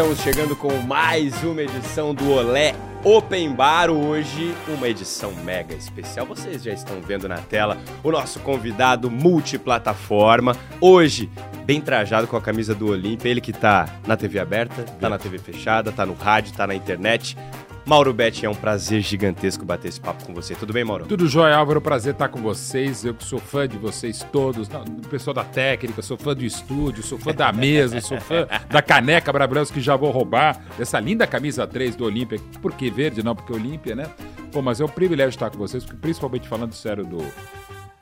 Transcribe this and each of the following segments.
Estamos chegando com mais uma edição do Olé Open Bar. Hoje, uma edição mega especial. Vocês já estão vendo na tela o nosso convidado multiplataforma. Hoje, bem trajado com a camisa do Olímpia. Ele que tá na TV aberta, tá na TV fechada, tá no rádio, tá na internet. Mauro Betti, é um prazer gigantesco bater esse papo com você. Tudo bem, Mauro? Tudo jóia, Álvaro. Prazer estar com vocês. Eu que sou fã de vocês todos, do pessoal da técnica, sou fã do estúdio, sou fã da mesa, sou fã da caneca Brabranço que já vou roubar, dessa linda camisa 3 do Olímpia. Por que verde? Não, porque Olímpia, né? Pô, mas é um privilégio estar com vocês, principalmente falando sério do,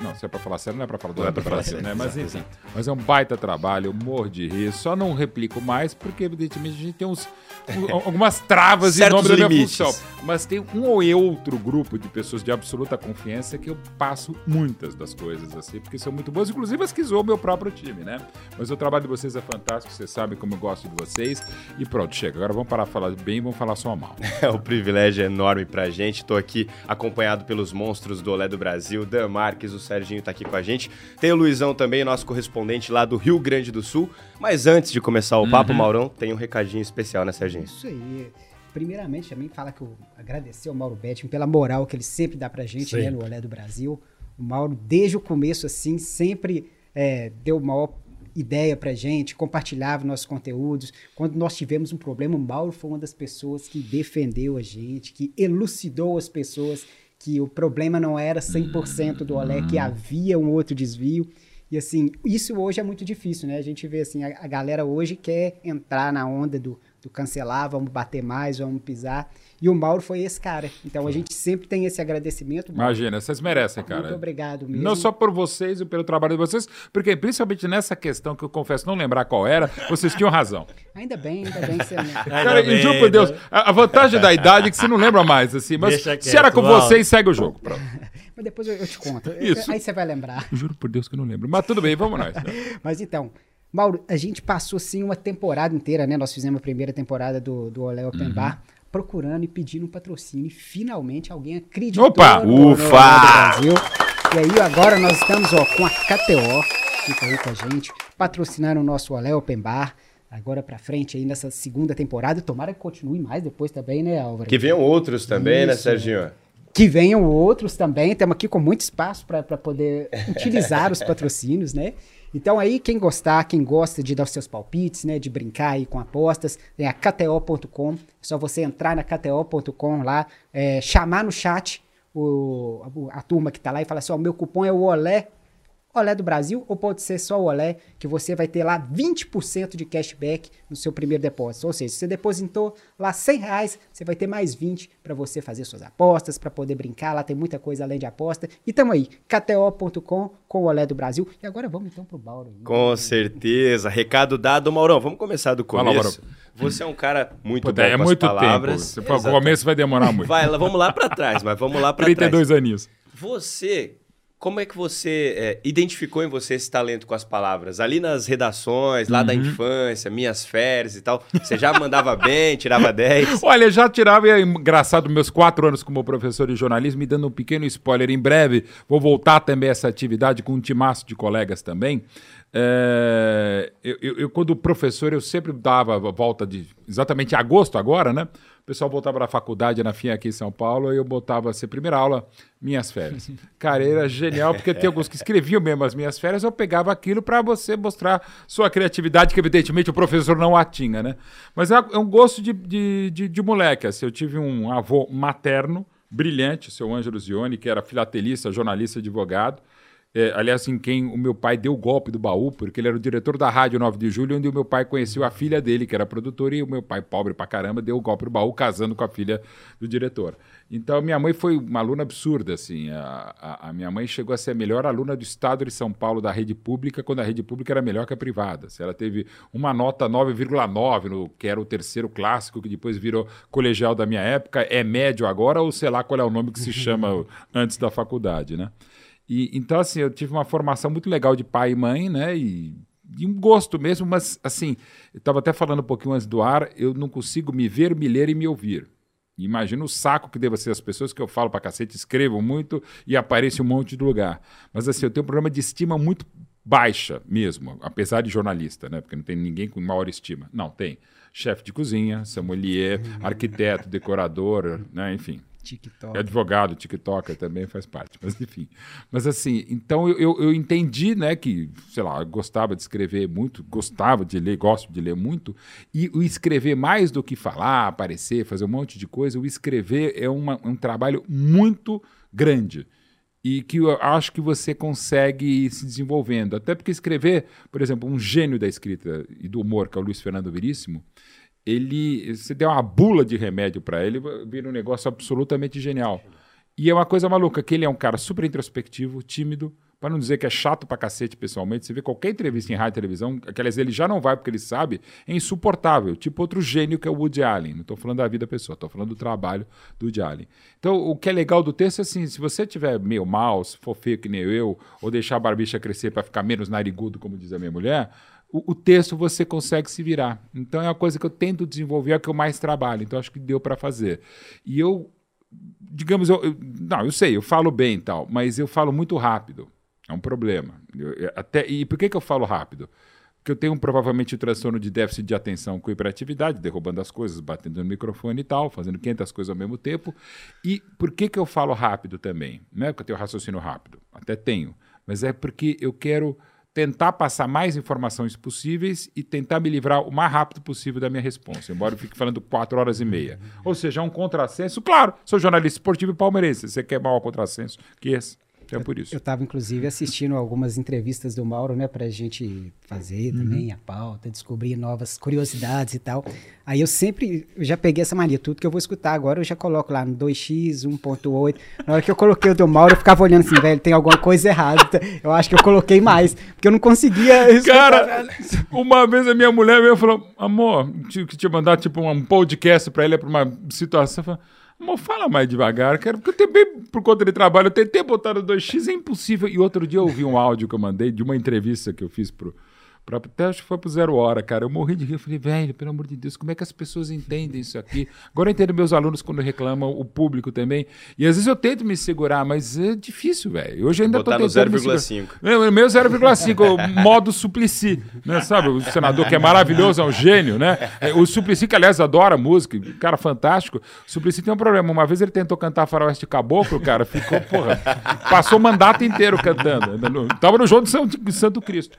não, se é pra falar sério, não é pra falar do é pra falar sério, né? Mas enfim. Mas é um baita trabalho, eu morro de rir. Só não replico mais, porque, evidentemente, a gente tem uns algumas travas em nome da minha limites. função. Mas tem um ou outro grupo de pessoas de absoluta confiança que eu passo muitas das coisas, assim, porque são muito boas, inclusive as que zoam meu próprio time, né? Mas o trabalho de vocês é fantástico, vocês sabem como eu gosto de vocês. E pronto, chega. Agora vamos parar de falar bem e vamos falar só mal. É, o privilégio enorme pra gente. Tô aqui acompanhado pelos monstros do Olé do Brasil, Dan Marques, o Serginho tá aqui com a gente. Tem o Luizão também, nosso correspondente lá do Rio Grande do Sul. Mas antes de começar o uhum. papo, Maurão, tem um recadinho especial, né, Serginho? Isso aí. Primeiramente, também fala que eu agradecer ao Mauro Betting pela moral que ele sempre dá pra gente, né, no Olé do Brasil. O Mauro, desde o começo, assim, sempre é, deu maior ideia pra gente, compartilhava nossos conteúdos. Quando nós tivemos um problema, o Mauro foi uma das pessoas que defendeu a gente, que elucidou as pessoas que o problema não era 100% do Olé, que havia um outro desvio. E assim, isso hoje é muito difícil, né? A gente vê assim, a, a galera hoje quer entrar na onda do, do cancelar, vamos bater mais, vamos pisar. E o Mauro foi esse cara. Então a gente sempre tem esse agradecimento. Imagina, vocês merecem, cara. Muito obrigado mesmo. Não só por vocês e pelo trabalho de vocês, porque principalmente nessa questão que eu confesso não lembrar qual era, vocês tinham razão. Ainda bem, ainda bem que você lembra. cara, bem, juro por Deus, a, vantagem da idade é que você não lembra mais, assim, mas quieto, se era com vocês, segue o jogo. Pronto. mas depois eu, eu, te conto. Isso. Aí você vai lembrar. juro por Deus que eu não lembro. Mas tudo bem, vamos nós. mas então, Mauro, a gente passou sim uma temporada inteira, né? Nós fizemos a primeira temporada do, do Olé Open uhum. Bar procurando e pedindo um patrocínio. E finalmente alguém acreditou Opa, no, ufa! Brasil. E aí agora nós estamos ó, com a KTO, que tá aí com a gente, patrocinando o nosso Olé Open Bar. Agora pra frente aí nessa segunda temporada. Tomara que continue mais depois também, né, Álvaro? Que venham outros também, né, Isso. né, Serginho? Que venham outros também. Estamos aqui com muito espaço para poder utilizar os patrocínios, né? Então aí, quem gostar, quem gosta de dar os seus palpites, né, de brincar aí com apostas, é a KTO.com. É só você entrar na KTO.com lá, é, chamar no chat o, a, a turma que está lá e falar assim, ó, oh, meu cupom é o OLÉ Olé do Brasil ou pode ser só o Olé, que você vai ter lá 20% de cashback no seu primeiro depósito. Ou seja, se você depositou lá 100 reais, você vai ter mais 20 para você fazer suas apostas, para poder brincar. Lá tem muita coisa além de aposta. E tamo aí, kto.com com o Olé do Brasil. E agora vamos então pro Mauro. Com certeza. Recado dado, Maurão. Vamos começar do começo. Fala, você é um cara muito Pô, bom é com muito as palavras. Tempo. O começo vai demorar muito. Vai, vamos lá para trás, mas vamos lá para trás. 32 aninhos. Você como é que você é, identificou em você esse talento com as palavras? Ali nas redações, lá uhum. da infância, minhas férias e tal, você já mandava bem, tirava 10? Olha, já tirava, é engraçado, meus quatro anos como professor de jornalismo, me dando um pequeno spoiler. Em breve vou voltar também a essa atividade com um timaço de colegas também. É, eu, eu, eu, quando professor, eu sempre dava a volta de exatamente agosto agora, né? Pessoal voltava da faculdade na FIA aqui em São Paulo e eu botava assim, primeira aula, minhas férias. Cara, era genial, porque tem alguns que escreviam mesmo as minhas férias, eu pegava aquilo para você mostrar sua criatividade, que evidentemente o professor não a tinha, né? Mas é, é um gosto de, de, de, de moleque, assim, eu tive um avô materno, brilhante, o seu Ângelo Zione, que era filatelista, jornalista, advogado, é, aliás, em quem o meu pai deu o golpe do baú, porque ele era o diretor da Rádio 9 de Julho, onde o meu pai conheceu a filha dele, que era produtora, e o meu pai, pobre pra caramba, deu o golpe do baú, casando com a filha do diretor. Então, minha mãe foi uma aluna absurda, assim. A, a, a, minha mãe chegou a ser a melhor aluna do estado de São Paulo da rede pública, quando a rede pública era melhor que a privada. Ela teve uma nota 9,9, no que era o terceiro clássico, que depois virou colegial da minha época. É médio agora, ou sei lá qual é o nome que se chama antes da faculdade, né? E, então, assim, eu tive uma formação muito legal de pai e mãe, né? E, e um gosto mesmo, mas, assim, eu estava até falando um pouquinho antes do ar, eu não consigo me ver, me ler e me ouvir. Imagina o saco que deva ser as pessoas que eu falo pra cacete, escrevo muito e apareço em um monte de lugar. Mas, assim, eu tenho um problema de estima muito baixa mesmo, apesar de jornalista, né? Porque não tem ninguém com maior estima. Não, tem. Chefe de cozinha, sommelier, arquiteto, decorador, né? Enfim. TikTok. É advogado, TikToker também faz parte, mas enfim. Mas assim, então eu, eu, eu entendi, né, que, sei lá, eu gostava de escrever muito, gostava de ler, gosto de ler muito, e o escrever mais do que falar, aparecer, fazer um monte de coisa, o escrever é uma, um trabalho muito grande e que eu acho que você consegue ir se desenvolvendo. Até porque escrever, por exemplo, um gênio da escrita e do humor, que é o Luiz Fernando Veríssimo, ele, você der uma bula de remédio para ele, vira um negócio absolutamente genial. E é uma coisa maluca, que ele é um cara super introspectivo, tímido, para não dizer que é chato pra cacete pessoalmente. Você vê qualquer entrevista em rádio e televisão, aquelas ele já não vai porque ele sabe, é insuportável. Tipo outro gênio que é o Woody Allen. Não estou falando da vida da pessoa, estou falando do trabalho do Woody Allen. Então, o que é legal do texto é assim: se você tiver meio mal, se for feio que nem eu, ou deixar a barbicha crescer para ficar menos narigudo, como diz a minha mulher, o, o, texto você consegue se virar. Então é uma coisa que eu tento desenvolver, é a que eu mais trabalho. Então acho que deu para fazer. E eu, digamos, eu, eu, não, eu sei, eu falo bem e tal, mas eu falo muito rápido. É um problema. Eu, até, e por que, que eu falo rápido? Porque eu tenho provavelmente um transtorno de déficit de atenção com hiperatividade, derrubando as coisas, batendo no microfone e tal, fazendo 500 coisas ao mesmo tempo. E por que, que eu falo rápido também? Não é porque eu tenho raciocínio rápido, até tenho, mas é porque eu quero tentar passar mais informações possíveis e tentar me livrar o mais rápido possível da minha resposta, embora eu fique falando quatro horas e meia. Ou seja, é um contrassenso. Claro, sou jornalista esportivo e palmeirense. Você quer maior contrassenso que esse? É por isso. Eu estava, inclusive, assistindo algumas entrevistas do Mauro, né, para a gente fazer uhum. também a pauta, descobrir novas curiosidades e tal. Aí eu sempre, eu já peguei essa mania, tudo que eu vou escutar agora eu já coloco lá no 2x, 1.8. Na hora que eu coloquei o do Mauro, eu ficava olhando assim, velho, tem alguma coisa errada. Eu acho que eu coloquei mais, porque eu não conseguia. Escutar. Cara, uma vez a minha mulher veio e falou: amor, tinha que te mandar tipo um podcast para ele, para uma situação. Eu falei, Amor, fala mais devagar, cara, porque eu também, por conta de trabalho, eu tentei botar no 2x, é impossível. E outro dia eu ouvi um áudio que eu mandei de uma entrevista que eu fiz pro, acho que foi pro Zero Hora, cara. Eu morri de rir. Eu falei, velho, pelo amor de Deus, como é que as pessoas entendem isso aqui? Agora eu entendo meus alunos quando reclamam, o público também. E às vezes eu tento me segurar, mas é difícil, velho. Hoje ainda Botar tô tentando. 0,5. Meu, meu 0,5, modo Suplicy. Né? Sabe, o senador que é maravilhoso, é um gênio, né? É, o Suplicy, que aliás adora música, cara fantástico. O Suplicy tem um problema. Uma vez ele tentou cantar Faroeste Caboclo, cara, ficou, porra, passou o mandato inteiro cantando. Tava no jogo de Santo Cristo.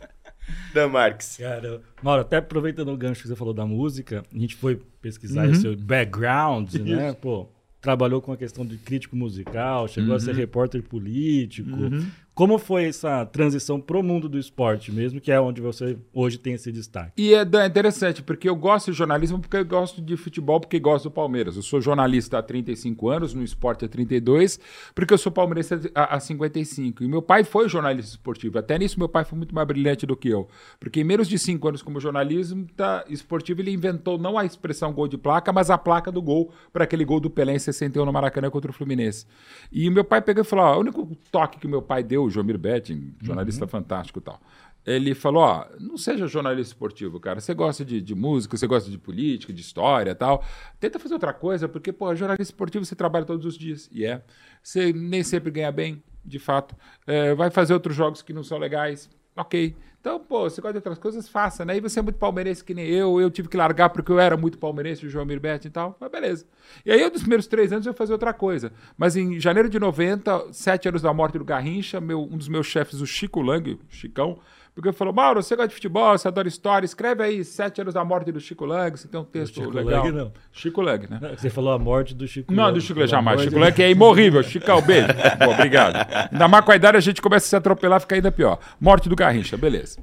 Dan Marques. Cara, Mauro, até aproveitando o gancho que você falou da música, a gente foi pesquisar uhum. seu background, né? Pô, trabalhou com a questão de crítico musical, chegou uhum. a ser uhum. repórter político. Uhum. Como foi essa transição pro mundo do esporte mesmo, que é onde você hoje tem esse destaque? E é, é interessante, porque eu gosto de jornalismo porque eu gosto de futebol, porque gosto do Palmeiras. Eu sou jornalista há 35 anos, no esporte há 32, porque eu sou palmeirense há, há 55. E meu pai foi jornalista esportivo. Até nisso meu pai foi muito mais brilhante do que eu. Porque em menos de 5 anos como jornalismo tá, esportivo, ele inventou não a expressão gol de placa, mas a placa do gol para aquele gol do Pelé em 61 no Maracanã contra o Fluminense. E meu pai pegou e falou: ó, o único toque que meu pai deu o Jomir Betting, jornalista uhum. fantástico e tal. Ele falou: ó, não seja jornalista esportivo, cara. Você gosta de, de música, você gosta de política, de história e tal. Tenta fazer outra coisa, porque, pô, jornalista esportivo você trabalha todos os dias. E é. Você nem sempre ganha bem, de fato. É, vai fazer outros jogos que não são legais. Ok. Então, pô, você gosta de outras coisas, faça, né? E você é muito palmeirense que nem eu, eu tive que largar porque eu era muito palmeirense, o João Mirbete e tal, mas beleza. E aí, eu, dos primeiros três anos, eu ia fazer outra coisa. Mas em janeiro de 90, sete anos da morte do Garrincha, meu, um dos meus chefes, o Chico Lang, o Chicão, porque falou, Mauro, você gosta de futebol, você adora história, escreve aí sete anos da morte do Chico Lang, você tem um texto Chico legal. Lang, não. Chico Lang, né? Você falou a morte do Chico Não, do Chico Lang jamais. Chico Lang é imorrível. Chicão, beijo. Bom, obrigado. Ainda mais com a idade a gente começa a se atropelar, fica ainda pior. Morte do Garrincha, beleza.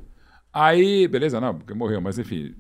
Aí, beleza, não, porque morreu, mas enfim.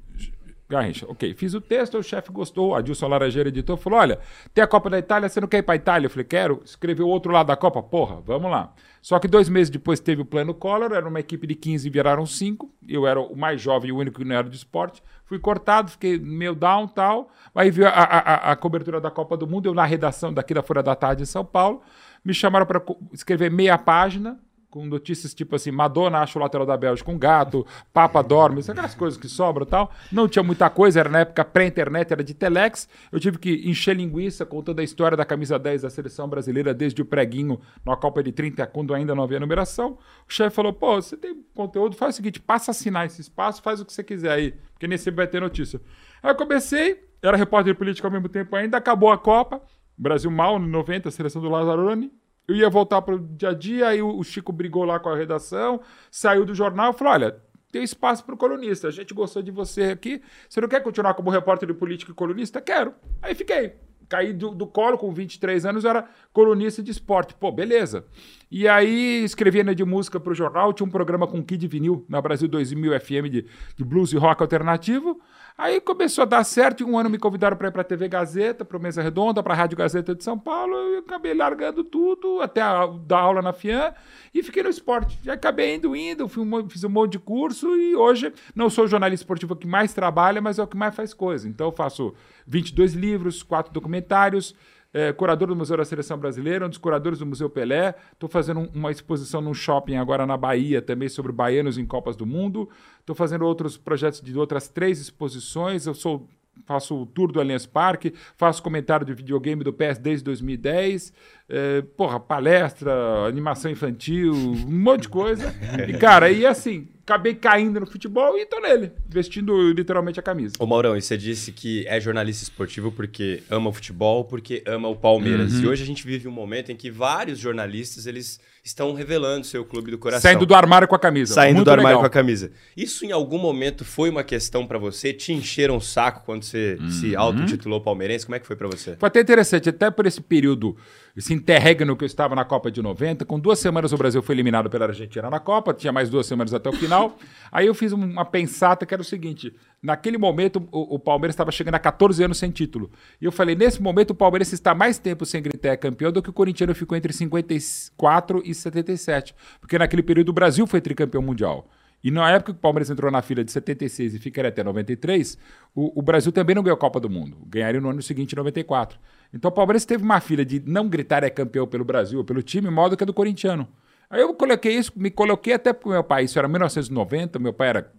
Garrincha, ok. Fiz o texto, o chefe gostou, a Adilson Laranjeira, editor, falou: olha, tem a Copa da Itália, você não quer ir pra Itália? Eu falei, quero. Escreveu o outro lado da Copa? Porra, vamos lá. Só que dois meses depois teve o plano Collor, era uma equipe de 15 e viraram 5. Eu era o mais jovem e o único que não era de esporte. Fui cortado, fiquei meio down tal. Aí viu a, a, a, cobertura da Copa do Mundo, eu na redação daqui da Folha da Tarde em São Paulo. Me chamaram para escrever meia página com notícias tipo assim, Madonna acha o lateral da Bélgica um gato, Papa dorme, aquelas coisas que sobram e tal. Não tinha muita coisa, era na época pré-internet, era de telex. Eu tive que encher linguiça contando a história da camisa 10 da seleção brasileira desde o preguinho na Copa de 30, quando ainda não havia numeração. O chefe falou, pô, você tem conteúdo, faz o seguinte, passa a assinar esse espaço, faz o que você quiser aí, porque nem sempre vai ter notícia. Aí eu comecei, era repórter político ao mesmo tempo ainda, acabou a Copa, Brasil mal, no 90, a seleção do Lazzaroni, eu ia voltar para o dia a dia, aí o Chico brigou lá com a redação, saiu do jornal e falou: olha, tem espaço para o colunista. A gente gostou de você aqui. Você não quer continuar como repórter de política e colunista? Quero. Aí fiquei. Caí do, do colo com 23 anos, era colunista de esporte. Pô, beleza. E aí escrevia né, de música para o jornal, tinha um programa com Kid Vinil na Brasil 2000 FM de, de blues e rock alternativo. Aí começou a dar certo, e um ano me convidaram para ir para a TV Gazeta, para Mesa Redonda, para a Rádio Gazeta de São Paulo, eu acabei largando tudo, até a, dar aula na FIAN, e fiquei no esporte. Já acabei indo, indo, um, fiz um monte de curso, e hoje não sou o jornalista esportivo que mais trabalha, mas é o que mais faz coisa. Então eu faço 22 livros, quatro documentários, é, curador do Museu da Seleção Brasileira, um dos curadores do Museu Pelé. Estou fazendo um, uma exposição num shopping agora na Bahia, também sobre baianos em Copas do Mundo. Estou fazendo outros projetos de outras três exposições. Eu sou faço o tour do Allianz Parque, faço comentário de videogame do PS desde 2010, é, porra, palestra, animação infantil, um monte de coisa. E, cara, e assim, acabei caindo no futebol e tô nele, vestindo literalmente a camisa. Ô Maurão, e você disse que é jornalista esportivo porque ama o futebol, porque ama o Palmeiras. Uhum. E hoje a gente vive um momento em que vários jornalistas, eles estão revelando seu clube do coração. Saindo do armário com a camisa. Saindo Muito do armário legal. com a camisa. Isso em algum momento foi uma questão para você? Te encheram o saco quando você uhum. se autotitulou palmeirense? Como é que foi para você? Foi até interessante, até por esse período, esse interregno que eu estava na Copa de 90, com duas semanas o Brasil foi eliminado pela Argentina na Copa, tinha mais duas semanas até o final. Aí eu fiz uma pensata que era o seguinte, naquele momento o, o Palmeiras estava chegando a 14 anos sem título. E eu falei, nesse momento o Palmeiras está mais tempo sem gritar é campeão do que o Corinthians ficou entre 54 e 77. Porque naquele período o Brasil foi tricampeão mundial. E na época que o Palmeiras entrou na fila de 76 e ficaria até 93, o, o Brasil também não ganhou a Copa do Mundo. Ganharia no ano seguinte, em 94. Então o Palmeiras teve uma fila de não gritar é campeão pelo Brasil ou pelo time, modo que a do corintiano. Aí eu coloquei isso, me coloquei até porque meu pai, isso era 1990, meu pai era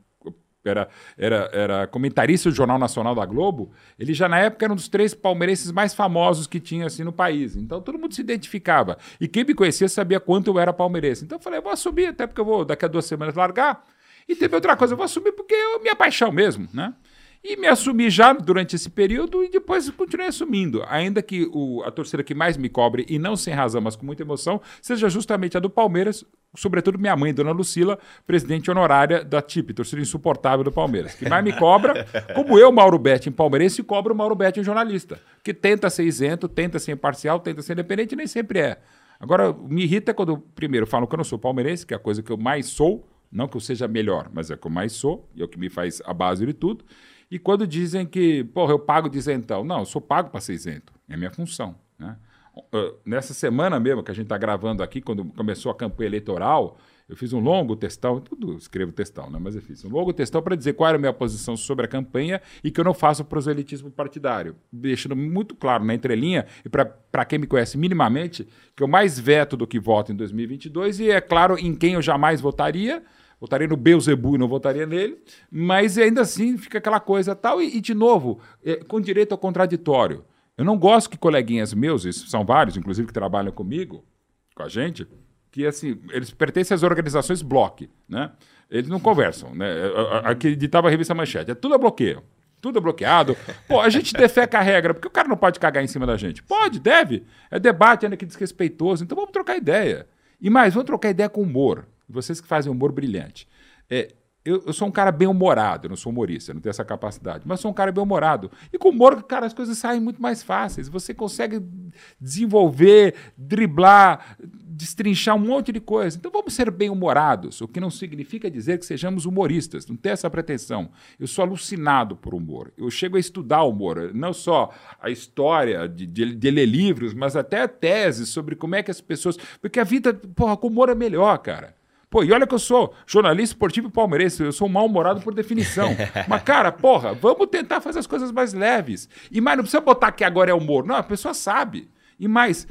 era, era, era comentarista do Jornal Nacional da Globo, ele já na época era um dos três palmeirenses mais famosos que tinha assim no país. Então todo mundo se identificava. E quem me conhecia sabia quanto eu era palmeirense. Então eu falei, eu vou assumir, até porque eu vou daqui a duas semanas largar. E teve outra coisa, eu vou assumir porque é minha paixão mesmo, né? E me assumi já durante esse período e depois continuei assumindo. Ainda que o, a torcida que mais me cobre, e não sem razão, mas com muita emoção, seja justamente a do Palmeiras, sobretudo minha mãe, Dona Lucila, presidente honorária da TIP, torcida insuportável do Palmeiras. Que mais me cobra, como eu, Mauro Betti, em palmeirense, cobra o Mauro Betti em jornalista. Que tenta ser isento, tenta ser imparcial, tenta ser independente nem sempre é. Agora, me irrita quando, primeiro, falam que eu não sou palmeirense, que é a coisa que eu mais sou, não que eu seja melhor, mas é que eu mais sou, e é o que me faz a base de tudo. E quando dizem que, porra, eu pago de isentão. Não, eu sou pago para ser isento. É minha função. Né? Nessa semana mesmo que a gente está gravando aqui, quando começou a campanha eleitoral, eu fiz um longo textão, tudo escrevo textão, né? mas eu fiz um longo textão para dizer qual era a minha posição sobre a campanha e que eu não faço proselitismo partidário, deixando muito claro na entrelinha, e para quem me conhece minimamente, que eu mais veto do que voto em 2022, e é claro em quem eu jamais votaria, votaria no Beuzebu e não votaria nele, mas ainda assim fica aquela coisa tal. E, e de novo, é, com direito ao contraditório. Eu não gosto que coleguinhas meus, são vários, inclusive, que trabalham comigo, com a gente, que assim, eles pertencem às organizações bloco, né? Eles não conversam, né? Aqui editava a revista Manchete, é tudo é bloqueio. Tudo é bloqueado. Pô, a gente defeca a regra, porque o cara não pode cagar em cima da gente. Pode, deve. É debate ainda que desrespeitoso. Então vamos trocar ideia. E mais, vamos trocar ideia com humor vocês que fazem humor brilhante. É, eu, eu, sou um cara bem-humorado, não sou humorista, não tenho essa capacidade, mas sou um cara bem-humorado. E com humor, cara, as coisas saem muito mais fáceis. Você consegue desenvolver, driblar, destrinchar um monte de coisa. Então vamos ser bem-humorados, o que não significa dizer que sejamos humoristas, não tem essa pretensão. Eu sou alucinado por humor. Eu chego a estudar humor, não só a história de, de, de ler livros, mas até teses sobre como é que as pessoas. Porque a vida, porra, com humor é melhor, cara. Pô, e olha que eu sou jornalista esportivo palmeirense, eu sou mal-humorado por definição. Mas, cara, porra, vamos tentar fazer as coisas mais leves. E mais, não precisa botar que agora é humor. Não, a pessoa sabe. E mais,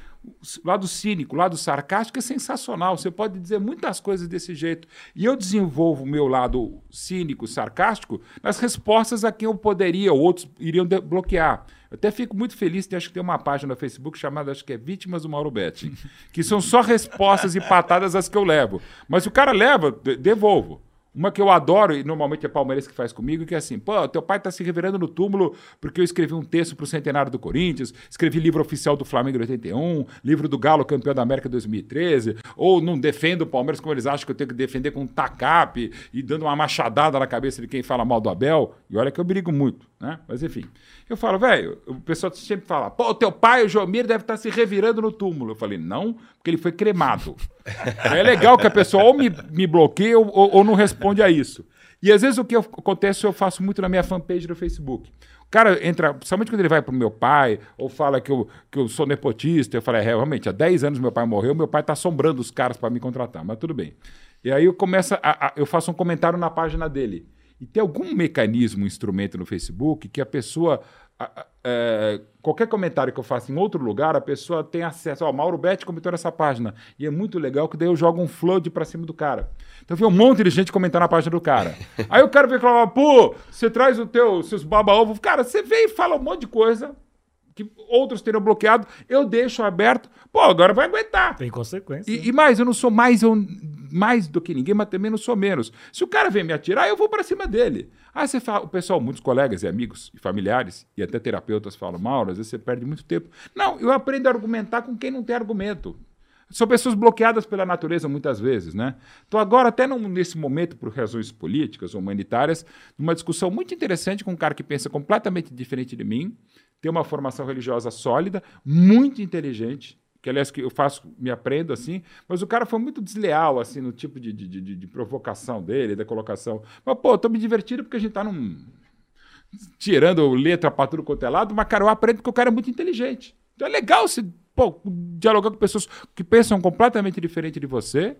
lado cínico, lado sarcástico é sensacional. Você pode dizer muitas coisas desse jeito. E eu desenvolvo o meu lado cínico, sarcástico, nas respostas a quem eu poderia, ou outros iriam bloquear. Eu até fico muito feliz, acho que tem uma página no Facebook chamada, acho que é Vítimas do Mauro Betti, que são só respostas e patadas as que eu levo. Mas se o cara leva, devolvo. Uma que eu adoro, e normalmente é palmeirense que faz comigo, que é assim: pô, teu pai tá se revirando no túmulo porque eu escrevi um texto pro centenário do Corinthians, escrevi livro oficial do Flamengo em 81, livro do Galo campeão da América 2013, ou não defendo o Palmeiras como eles acham que eu tenho que defender com um tacape e dando uma machadada na cabeça de quem fala mal do Abel. E olha que eu brigo muito, né? Mas enfim. Eu falo, velho, o pessoal sempre fala, pô, teu pai, o Jomir, deve estar tá se revirando no túmulo. Eu falei, não, porque ele foi cremado. é legal que a pessoa ou me, me bloqueia ou, ou não responde a isso. E às vezes o que acontece eu faço muito na minha fanpage do Facebook. O cara entra, principalmente quando ele vai pro meu pai, ou fala que eu, que eu sou nepotista, eu falo, é, realmente, há 10 anos meu pai morreu, meu pai tá assombrando os caras para me contratar, mas tudo bem. E aí eu começo a, a, eu faço um comentário na página dele. E tem algum mecanismo, um instrumento no Facebook que a pessoa. É, qualquer comentário que eu faça em outro lugar, a pessoa tem acesso. Ó, Mauro Betti comentou nessa página. E é muito legal que daí eu jogo um flood pra cima do cara. Então vem um monte de gente comentar na página do cara. Aí o cara vem falar, pô, você traz o teu, seus baba-ovo. Cara, você vem e fala um monte de coisa que outros teriam bloqueado, eu deixo aberto. Pô, agora vai aguentar. Tem consequência. E, e mais, eu não sou mais, eu, mais do que ninguém, mas também não sou menos. Se o cara vem me atirar, eu vou para cima dele. Aí você fala, o pessoal, muitos colegas e amigos e familiares e até terapeutas falam, Mauro, às vezes você perde muito tempo. Não, eu aprendo a argumentar com quem não tem argumento. São pessoas bloqueadas pela natureza muitas vezes, né? Então agora, até nesse momento, por razões políticas ou humanitárias, numa discussão muito interessante com um cara que pensa completamente diferente de mim, tem uma formação religiosa sólida, muito inteligente, que aliás que eu faço, me aprendo assim, mas o cara foi muito desleal assim no tipo de, de, de, de provocação dele, da colocação. Mas pô, tô me divertindo porque a gente tá num tirando letra para tudo quanto é lado, mas cara, eu aprendo porque o cara é muito inteligente. Então é legal se pô, dialogar com pessoas que pensam completamente diferente de você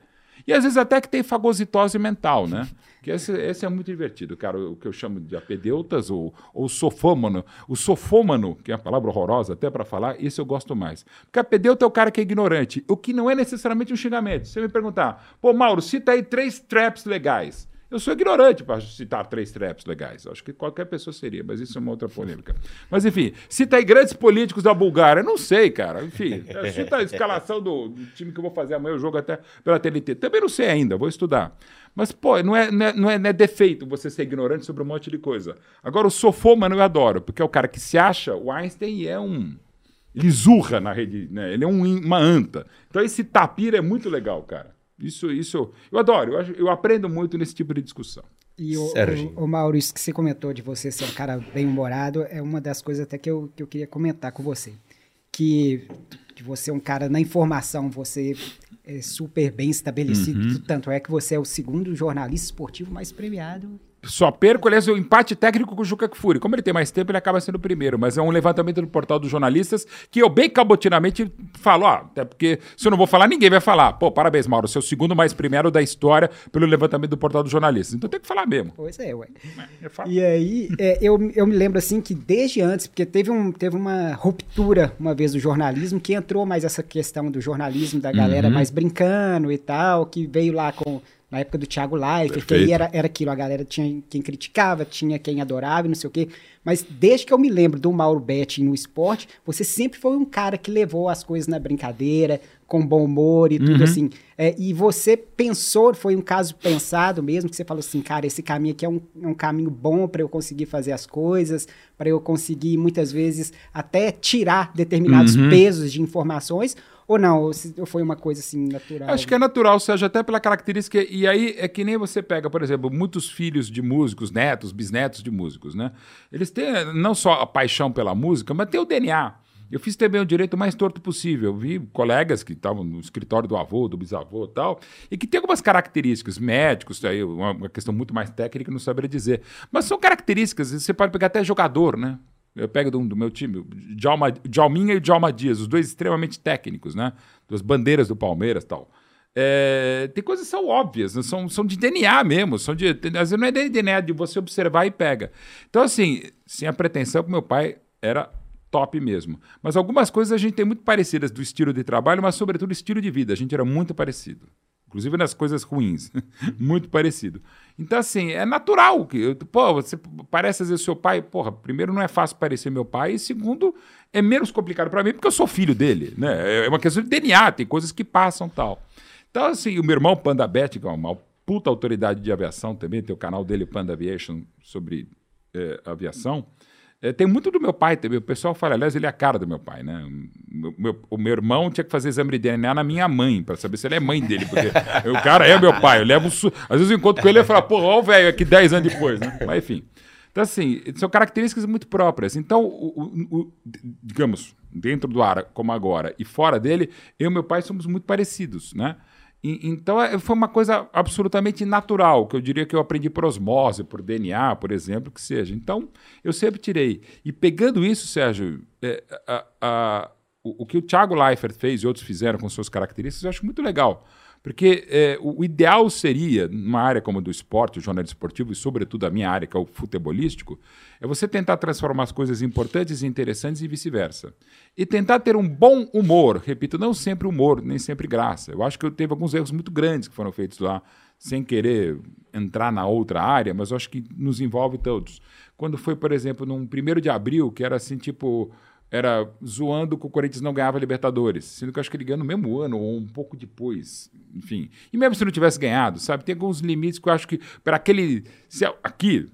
e às vezes até que tem fagocitose mental, né? Que esse, esse é muito divertido, cara. O que eu chamo de apedeutas ou, ou sofômano. O sofômano, que é uma palavra horrorosa até para falar, isso eu gosto mais. Porque apedeuta é o cara que é ignorante, o que não é necessariamente um xingamento. Se você me perguntar, pô, Mauro, cita aí três traps legais. Eu sou ignorante para citar três traps legais. Acho que qualquer pessoa seria, mas isso é uma outra polêmica. Mas, enfim, cita aí grandes políticos da Bulgária. Não sei, cara. Enfim, cita a escalação do, do, time que eu vou fazer amanhã, o jogo até pela TNT. Também não sei ainda, vou estudar. Mas, pô, não é, não é, não é, não é defeito você ser ignorante sobre um monte de coisa. Agora, o sofômano eu adoro, porque é o cara que se acha o Einstein é um. Ele zurra na rede, né? Ele é um, uma anta. Então, esse tapira é muito legal, cara. Isso, isso eu adoro, eu, eu aprendo muito nesse tipo de discussão. E o, o, o Mauro, isso que você comentou de você ser um cara bem-humorado é uma das coisas até que eu, que eu queria comentar com você. Que, que você é um cara na informação, você é super bem estabelecido, uhum. tanto é que você é o segundo jornalista esportivo mais premiado só perco, aliás, o empate técnico com o Juca Kfouri. Como ele tem mais tempo, ele acaba sendo o primeiro. Mas é um levantamento do portal dos jornalistas que eu bem cabotinamente falo, ó, até porque se eu não vou falar, ninguém vai falar. Pô, parabéns, Mauro, você é o segundo mais primeiro da história pelo levantamento do portal dos jornalistas. Então tem que falar mesmo. Pois é, ué. É, e aí, é, eu, eu me lembro assim que desde antes, porque teve, um, teve uma ruptura uma vez do jornalismo, que entrou mais essa questão do jornalismo, da galera uhum. mais brincando e tal, que veio lá com na época do Thiago Leifert, que aí era, era aquilo, a galera tinha quem criticava, tinha quem adorava e não sei o quê. Mas desde que eu me lembro do Mauro Betti no esporte, você sempre foi um cara que levou as coisas na brincadeira, com bom humor e tudo uhum. assim. É, e você pensou, foi um caso pensado mesmo, que você falou assim, cara, esse caminho aqui é um, é um caminho bom para eu conseguir fazer as coisas, para eu conseguir muitas vezes até tirar determinados uhum. pesos de informações, ou não? Ou foi uma coisa assim natural? Acho que é natural, seja até pela característica. E aí é que nem você pega, por exemplo, muitos filhos de músicos, netos, bisnetos de músicos, né? Eles têm não só a paixão pela música, mas tem o DNA. Eu fiz também o direito mais torto possível. Eu vi colegas que estavam no escritório do avô, do bisavô e tal, e que tem algumas características, médicos, aí uma questão muito mais técnica, não saberia dizer. Mas são características, você pode pegar até jogador, né? Eu pego do, do meu time, Djalma, Djalminha e Djalma Dias, os dois extremamente técnicos, né? Duas bandeiras do Palmeiras e tal. É, tem coisas que são óbvias, né? são, são de DNA mesmo, são de, às vezes não é de DNA, de você observar e pega. Então, assim, sem a pretensão que meu pai era top mesmo. Mas algumas coisas a gente tem muito parecidas do estilo de trabalho, mas sobretudo estilo de vida. A gente era muito parecido. Inclusive nas coisas ruins. muito parecido. Então, assim, é natural que. Pô, você parece às vezes seu pai. Porra, primeiro não é fácil parecer meu pai, e segundo, é menos complicado para mim porque eu sou filho dele. Né? É uma questão de DNA, tem coisas que passam tal. Então, assim, o meu irmão Panda Bet, que é uma puta autoridade de aviação também, tem o canal dele, Panda Aviation, sobre é, aviação. É, tem muito do meu pai também. O pessoal fala, aliás, ele é a cara do meu pai, né? O meu, o meu irmão tinha que fazer exame de DNA na minha mãe, para saber se ele é mãe dele, porque o cara é meu pai. Eu levo. Às vezes eu encontro com ele e falo, pô, o velho aqui 10 anos depois, né? Mas enfim. Então, assim, são características muito próprias. Então, o, o, o, digamos, dentro do ar, como agora, e fora dele, eu e meu pai somos muito parecidos, né? Então é, foi uma coisa absolutamente natural, que eu diria que eu aprendi por osmose, por DNA, por exemplo, que seja. Então, eu sempre tirei. E pegando isso, Sérgio, é, a, a, o, o, que o Thiago Leifert fez e outros fizeram com suas características, eu acho muito legal. Porque é, o, ideal seria, numa área como a do esporte, o jornalismo esportivo, e sobretudo a minha área, que é o futebolístico, é você tentar transformar as coisas importantes e interessantes e vice-versa. E tentar ter um bom humor, repito, não sempre humor, nem sempre graça. Eu acho que eu teve alguns erros muito grandes que foram feitos lá, sem querer entrar na outra área, mas eu acho que nos envolve todos. Quando foi, por exemplo, num primeiro de abril, que era assim, tipo era zoando que o Corinthians não ganhava Libertadores, sendo que eu acho que ele ganhou no mesmo ano ou um pouco depois, enfim. E mesmo se não tivesse ganhado, sabe, tem alguns limites que eu acho que para aquele se, aqui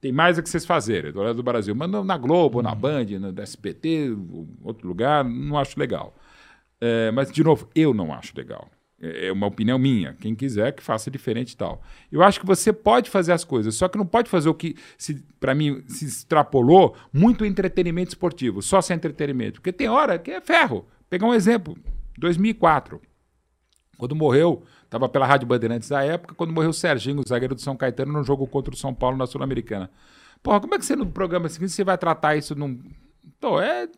tem mais a que vocês fazerem, do lado do Brasil, mas na Globo, na Band, no SPT, outro lugar, não acho legal. É, mas de novo, eu não acho legal. É, é uma opinião minha. Quem quiser que faça diferente e tal. Eu acho que você pode fazer as coisas, só que não pode fazer o que, para mim, se extrapolou muito entretenimento esportivo, só sem entretenimento. Porque tem hora que é ferro. Pegar um exemplo: 2004, quando morreu, estava pela Rádio Bandeirantes da época, quando morreu o Serginho, o zagueiro do São Caetano, no jogo contra o São Paulo na Sul-Americana. Porra, como é que você no programa seguinte você vai tratar isso num. Então, é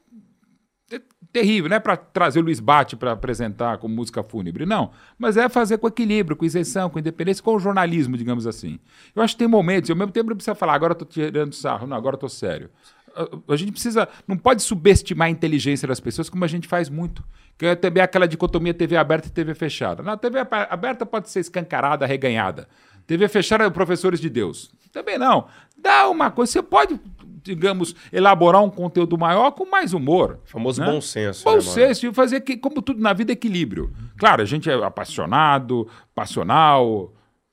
terrível, não é para trazer o Luiz Bate para apresentar com música fúnebre, não. Mas é fazer com equilíbrio, com isenção, com independência, com o jornalismo, digamos assim. Eu acho que tem momentos, ao mesmo tempo não precisa falar, agora estou tirando sarro, não, agora estou sério. A, a gente precisa, não pode subestimar a inteligência das pessoas, como a gente faz muito. Que é também aquela dicotomia TV aberta e TV fechada. Na TV aberta pode ser escancarada, reganhada. TV fechada, professores de Deus. Também não. Dá uma coisa, você pode digamos, elaborar um conteúdo maior com mais humor. O famoso né? bom senso. Bom né, senso, e fazer, que, como tudo na vida, equilíbrio. Claro, a gente é apaixonado, passional,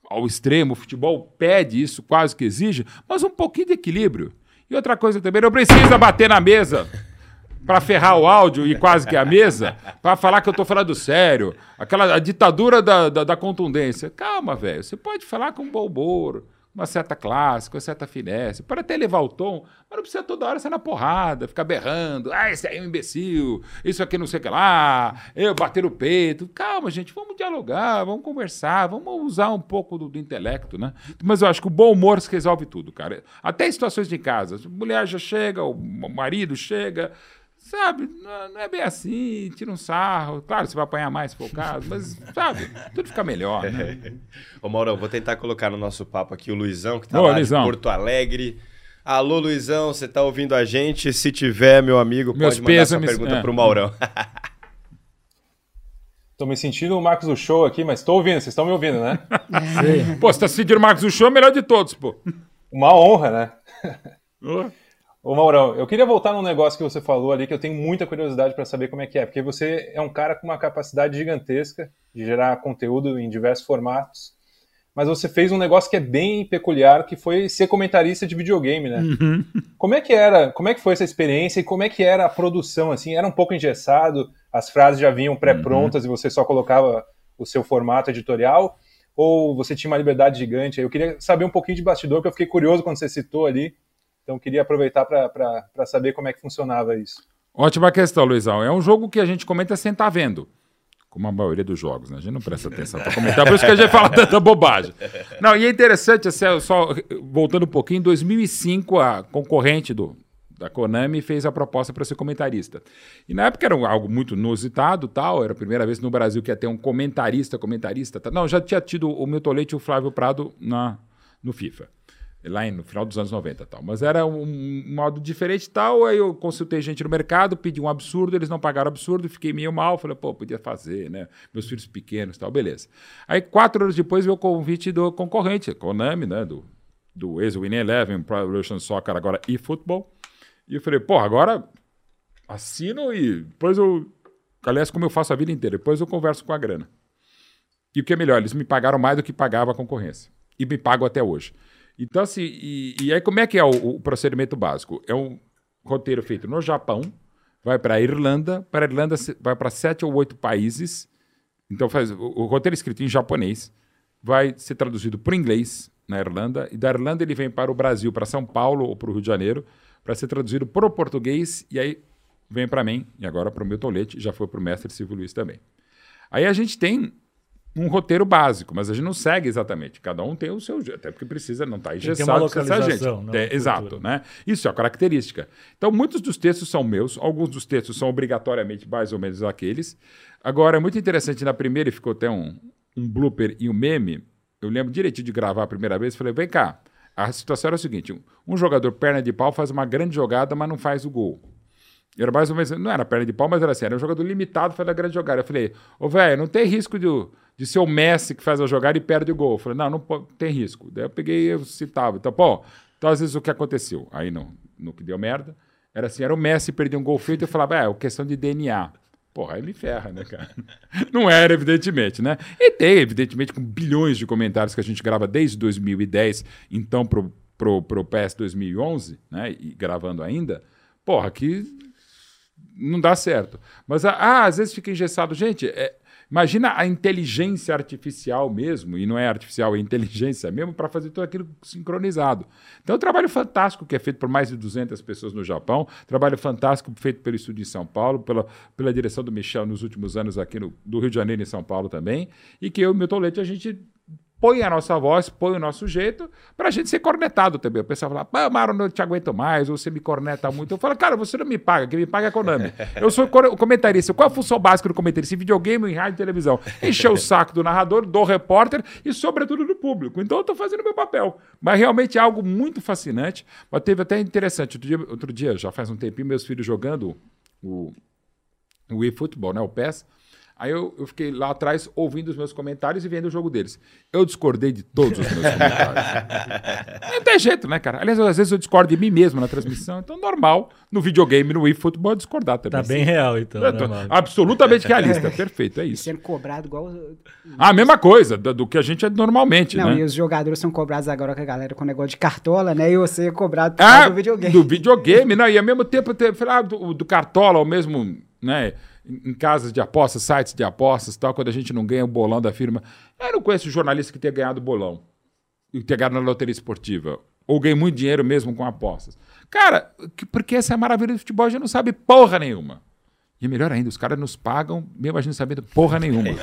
ao extremo, o futebol pede isso, quase que exige, mas um pouquinho de equilíbrio. E outra coisa também, não precisa bater na mesa para ferrar o áudio e quase que a mesa, para falar que eu estou falando sério. Aquela a ditadura da, da, da contundência. Calma, velho, você pode falar com bom humor uma certa classe, uma certa finesse, para até levar o tom, mas não precisa toda hora ser na porrada, ficar berrando, ah, esse aí é um imbecil, isso aqui não sei o que lá, eu bater o peito. Calma, gente, vamos dialogar, vamos conversar, vamos usar um pouco do, do intelecto, né? Mas eu acho que o bom humor resolve tudo, cara. Até situações de casa. A mulher já chega, o marido chega, Sabe, não é bem assim, tira um sarro. Claro, você vai apanhar mais se for o caso, mas, sabe, tudo fica melhor, né? Ô, Maurão, vou tentar colocar no nosso papo aqui o Luizão, que tá Ô, lá Luizão. de Porto Alegre. Alô, Luizão, você tá ouvindo a gente? Se tiver, meu amigo, Meus pode mandar sua pergunta é. pro Maurão. Tô me sentindo o Marcos do Show aqui, mas tô ouvindo, vocês estão me ouvindo, né? Sim. Pô, você tá se sentindo o Marcos do Show, é o melhor de todos, pô. Uma honra, né? Ô Maurão, eu queria voltar num negócio que você falou ali, que eu tenho muita curiosidade para saber como é que é, porque você é um cara com uma capacidade gigantesca de gerar conteúdo em diversos formatos, mas você fez um negócio que é bem peculiar, que foi ser comentarista de videogame, né? Uhum. Como é que era, como é que foi essa experiência e como é que era a produção, assim? Era um pouco engessado, as frases já vinham pré-prontas uhum. e você só colocava o seu formato editorial, ou você tinha uma liberdade gigante? Eu queria saber um pouquinho de bastidor, porque eu fiquei curioso quando você citou ali, então queria aproveitar para saber como é que funcionava isso. Ótima questão, Luizão. É um jogo que a gente comenta sem estar tá vendo. Como a maioria dos jogos, né? A gente não presta atenção para comentar, por isso que a gente fala tanta bobagem. Não, e é interessante, assim, só voltando um pouquinho, em 2005, a concorrente do, da Konami fez a proposta para ser comentarista. E na época era algo muito inusitado, tal, era a primeira vez no Brasil que ia ter um comentarista, comentarista, tal. não, já tinha tido o Milton Leite e o Flávio Prado na, no FIFA. Lá no final dos anos 90 tal. Mas era um, modo diferente tal. Aí eu consultei gente no mercado, pedi um absurdo, eles não pagaram absurdo, fiquei meio mal. Falei, pô, podia fazer, né? Meus filhos pequenos tal, beleza. Aí quatro anos depois veio o convite do concorrente, Konami, né? Do, do ex-Win Eleven, Pro Evolution Soccer, agora eFootball. E eu falei, pô, agora assino e depois eu. Aliás, como eu faço a vida inteira, depois eu converso com a grana. E o que é melhor, eles me pagaram mais do que pagava a concorrência. E me pagam até hoje. Então, assim, e, e aí como é que é o, o, procedimento básico? É um roteiro feito no Japão, vai para a Irlanda, para a Irlanda vai para sete ou oito países. Então, faz o, o roteiro escrito em japonês vai ser traduzido para o inglês na Irlanda, e da Irlanda ele vem para o Brasil, para São Paulo ou para o Rio de Janeiro, para ser traduzido para o português, e aí vem para mim, e agora para o meu tolete, já foi para o mestre Silvio Luiz também. Aí a gente tem um roteiro básico, mas a gente não segue exatamente. Cada um tem o seu jeito, até porque precisa não estar tá engessado essa gente. É, exato, né? Isso é a característica. Então, muitos dos textos são meus, alguns dos textos são obrigatoriamente mais ou menos aqueles. Agora, é muito interessante, na primeira, e ficou até um, um blooper e um meme, eu lembro direitinho de gravar a primeira vez, falei, vem cá, a situação era o seguinte, um jogador perna de pau faz uma grande jogada, mas não faz o gol. Era mais ou menos, não era perna de pau, mas era assim, era um jogador limitado, faz a grande jogada. Eu falei, ô velho, não tem risco de de ser o Messi que faz a jogada e perde o gol. Eu falei, não, não tem risco. Daí eu peguei e citava. Então, pô, então às vezes o que aconteceu? Aí não, no que deu merda, era assim, era o Messi perder um gol feito e eu falava, é, é questão de DNA. Porra, me ferra, né, cara? Não era, evidentemente, né? E tem, evidentemente, com bilhões de comentários que a gente grava desde 2010, então pro, pro, pro PS 2011, né? E gravando ainda, porra, que não dá certo. Mas, ah, às vezes fica engessado. Gente, é, Imagina a inteligência artificial mesmo, e não é artificial, é inteligência mesmo, para fazer tudo aquilo sincronizado. Então, um trabalho fantástico que é feito por mais de 200 pessoas no Japão, trabalho fantástico feito pelo Estúdio em São Paulo, pela, pela direção do Michel nos últimos anos aqui no, do Rio de Janeiro e São Paulo também, e que eu e o Milton Leite, a gente põe a nossa voz, põe o nosso jeito, para a gente ser cornetado também. O pessoal fala, pá, Maro, não te aguento mais, ou você me corneta muito. Eu falo, cara, você não me paga, quem me paga é a Konami. Eu sou comentarista. Qual é a função básica do comentarista? Videogame, em rádio e televisão. Encher o saco do narrador, do repórter e, sobretudo, do público. Então, eu estou fazendo meu papel. Mas realmente é algo muito fascinante. Mas teve até interessante. Outro dia, outro dia já faz um tempinho, meus filhos jogando o, o eFootball, né, o PES, Aí eu, eu, fiquei lá atrás ouvindo os meus comentários e vendo o jogo deles. Eu discordei de todos os meus comentários. não tem jeito, né, cara? Aliás, às vezes eu discordo de mim mesmo na transmissão. Então, normal, no videogame, no eFootball, discordar também. Tá bem real, então. É, né, absolutamente realista. Perfeito, é isso. Sendo cobrado igual. Ah, a mesma coisa, do, do, que a gente é normalmente, não, né? e os jogadores são cobrados agora com a galera com o negócio de cartola, né? E você é cobrado por ah, do videogame. Do videogame, não. E ao mesmo tempo, eu falei, ah, do, do cartola, o mesmo, né? Em casas de apostas, sites de apostas tal, quando a gente não ganha o bolão da firma. Eu não conheço jornalista que tenha ganhado bolão e tenha ganhado na loteria esportiva. Ou ganhei muito dinheiro mesmo com apostas. Cara, porque essa é a maravilha do futebol, a gente não sabe porra nenhuma. E é melhor ainda, os caras nos pagam, mesmo a gente sabendo porra nenhuma.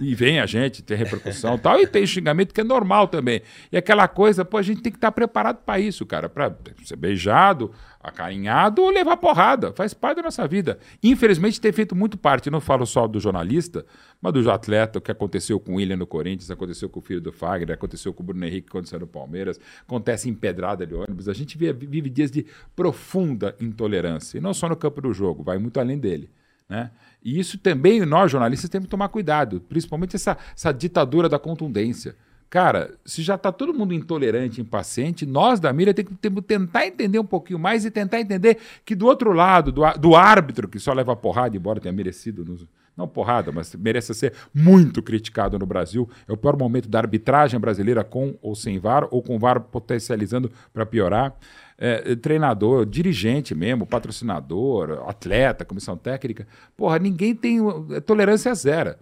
e vem a gente, tem repercussão e tal, e tem xingamento que é normal também. E aquela coisa, pô, a gente tem que estar preparado para isso, cara, para ser beijado, acarinhado ou levar porrada. Faz parte da nossa vida. Infelizmente, tem feito muito parte, não falo só do jornalista, mas do atleta, o que aconteceu com o William no Corinthians, aconteceu com o filho do Fagner, aconteceu com o Bruno Henrique saiu no Palmeiras, acontece em pedrada de ônibus. A gente vive, vive dias de profunda intolerância, e não só no campo do jogo, vai muito além dele. Né? E isso também nós, jornalistas, temos que tomar cuidado, principalmente essa, essa ditadura da contundência. Cara, se já está todo mundo intolerante, impaciente, nós da mídia temos que tentar entender um pouquinho mais e tentar entender que do outro lado, do, do árbitro, que só leva porrada, embora tenha merecido, nos, não porrada, mas merece ser muito criticado no Brasil, é o pior momento da arbitragem brasileira com ou sem VAR, ou com VAR potencializando para piorar. É, treinador, dirigente mesmo, patrocinador, atleta, comissão técnica. Porra, ninguém tem. Tolerância zero.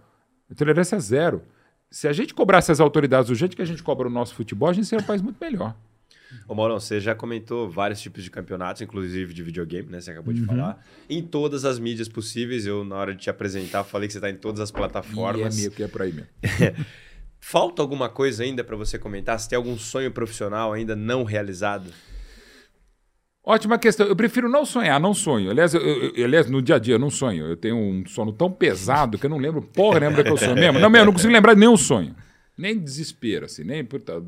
Tolerância zero. Se a gente cobrasse as autoridades do jeito que a gente cobra o nosso futebol, a gente seria um país muito melhor. Ô Maurão, você já comentou vários tipos de campeonatos, inclusive de videogame, né? Você acabou de uhum. falar. Em todas as mídias possíveis. Eu, na hora de te apresentar, falei que você está em todas as plataformas. E é meio que é por aí mesmo. Falta alguma coisa ainda para você comentar? Se tem algum sonho profissional ainda não realizado? Ótima questão. Eu prefiro não sonhar, não sonho. Aliás, eu, eu, aliás, no dia a dia eu não sonho. Eu tenho um sono tão pesado que eu não lembro porra lembra que eu sonho mesmo. Não, eu não consigo lembrar de nenhum sonho. Nem desespero, assim, nem puta,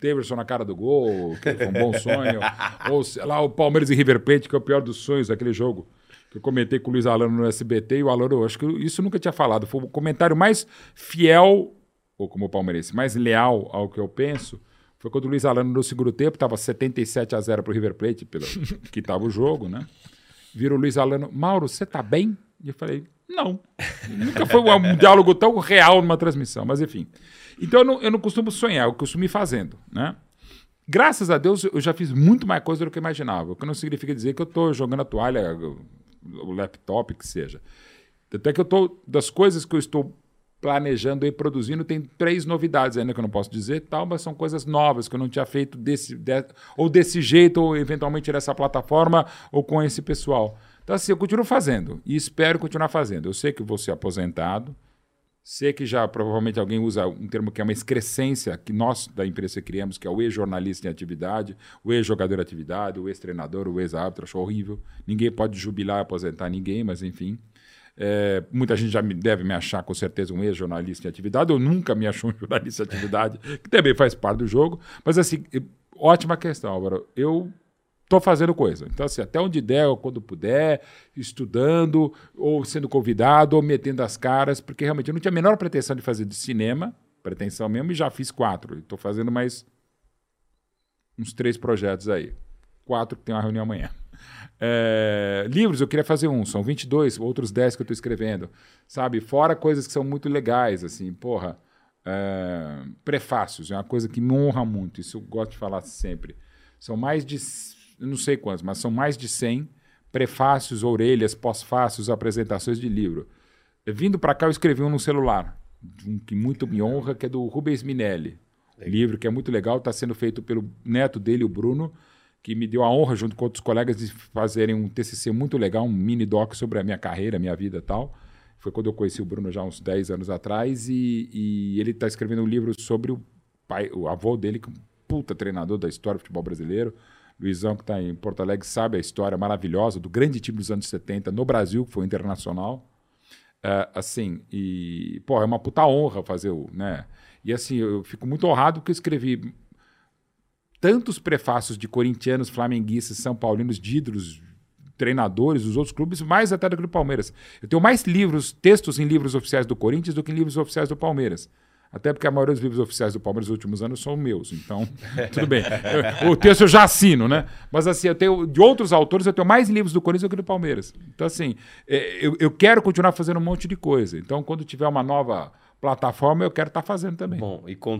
Davidson na cara do gol, que foi um bom sonho. ou sei lá, o Palmeiras e River Plate, que é o pior dos sonhos daquele jogo. Que eu comentei com o Luiz Alano no SBT e o Alano, acho que isso nunca tinha falado. Foi o comentário mais fiel, ou como palmeirense, mais leal ao que eu penso. Foi quando o Luiz Alano no segundo tempo, estava 77 a 0 para o River Plate, pelo que estava o jogo, né? Vira o Luiz Alano, Mauro, você tá bem? E eu falei, não. Nunca foi um diálogo tão real numa transmissão, mas enfim. Então eu não, eu não costumo sonhar, eu costumo ir fazendo, né? Graças a Deus eu já fiz muito mais coisa do que eu imaginava, o que não significa dizer que eu estou jogando a toalha, o laptop, que seja. Até que eu estou, das coisas que eu estou planejando e produzindo, tem três novidades ainda que eu não posso dizer, tal, mas são coisas novas que eu não tinha feito desse, de, ou desse jeito, ou eventualmente nessa plataforma, ou com esse pessoal. Então, assim, eu continuo fazendo e espero continuar fazendo. Eu sei que vou ser aposentado, sei que já provavelmente alguém usa um termo que é uma excrescência, que nós da imprensa criamos, que é o ex-jornalista em atividade, o ex-jogador em atividade, o ex-treinador, o ex-árbitro, acho horrível. Ninguém pode jubilar, aposentar ninguém, mas enfim. É, muita gente já me, deve me achar com certeza um ex-jornalista em atividade, eu nunca me achou um jornalista em atividade, que também faz parte do jogo. Mas assim, ótima questão, Álvaro. Eu estou fazendo coisa. Então, assim, até onde der, ou quando puder, estudando, ou sendo convidado, ou metendo as caras, porque realmente eu não tinha a menor pretensão de fazer de cinema, pretensão mesmo, e já fiz quatro. Estou fazendo mais uns três projetos aí. Quatro que tem uma reunião amanhã. É, livros, eu queria fazer um, são 22, outros 10 que eu estou escrevendo, sabe? Fora coisas que são muito legais, assim, porra. É, prefácios, é uma coisa que me honra muito, isso eu gosto de falar sempre. São mais de não sei quantos, mas são mais de 100 prefácios, orelhas, pós-fácios, apresentações de livro. Vindo para cá, eu escrevi um no celular, um que muito me honra, que é do Rubens Minelli. Legal. Livro que é muito legal, está sendo feito pelo neto dele, o Bruno, que me deu a honra, junto com outros colegas, de fazerem um TCC muito legal, um mini doc sobre a minha carreira, minha vida e tal. Foi quando eu conheci o Bruno já uns 10 anos atrás, e, e ele está escrevendo um livro sobre o pai, o avô dele, que é um puta treinador da história do futebol brasileiro, Luizão, que está em Porto Alegre, sabe a história maravilhosa do grande time dos anos 70 no Brasil, que foi internacional. Uh, assim, e, pô, é uma puta honra fazer o, né? E assim, eu fico muito honrado porque eu escrevi tantos prefácios de corintianos, flamenguistas, são paulinos, dídros, treinadores dos outros clubes, mais até do que do Palmeiras. Eu tenho mais livros, textos em livros oficiais do Corinthians do que em livros oficiais do Palmeiras. Até porque a maioria dos livros oficiais do Palmeiras nos últimos anos são meus. Então, tudo bem. Eu, o texto eu já assino, né? Mas assim, eu tenho de outros autores, eu tenho mais livros do Corinthians do que do Palmeiras. Então, assim, é, eu, eu quero continuar fazendo um monte de coisa. Então, quando tiver uma nova plataforma, eu quero estar tá fazendo também. Bom, e com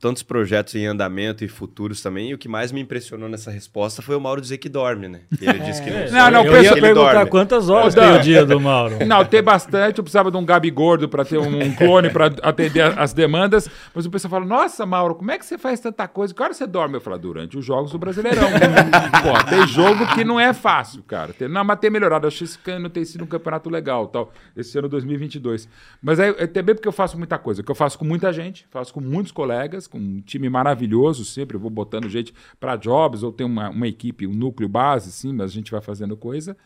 tantos projetos em andamento e futuros também, e o que mais me impressionou nessa resposta foi o Mauro dizer que dorme, né? ele disse que não, é. não, não eu pensa, ia perguntar dorme. quantas horas tem o dia do Mauro. Não, tem bastante, eu precisava de um Gabi Gordo para ter um clone para atender as demandas, mas o pessoal fala, nossa, Mauro, como é que você faz tanta coisa? Que hora você dorme? Eu falo, durante os jogos do Brasileirão. Pô, tem jogo que não é fácil, cara. Tem, não, mas tem melhorado. Acho que esse ano tem sido um campeonato legal, tal, esse ano 2022. Mas é, é também porque eu faço muita coisa, que eu faço com muita gente, faço com muitos colegas, com um time maravilhoso sempre, vou botando gente para jobs, ou tem uma, uma equipe, um núcleo base, sim, mas a gente vai fazendo coisa.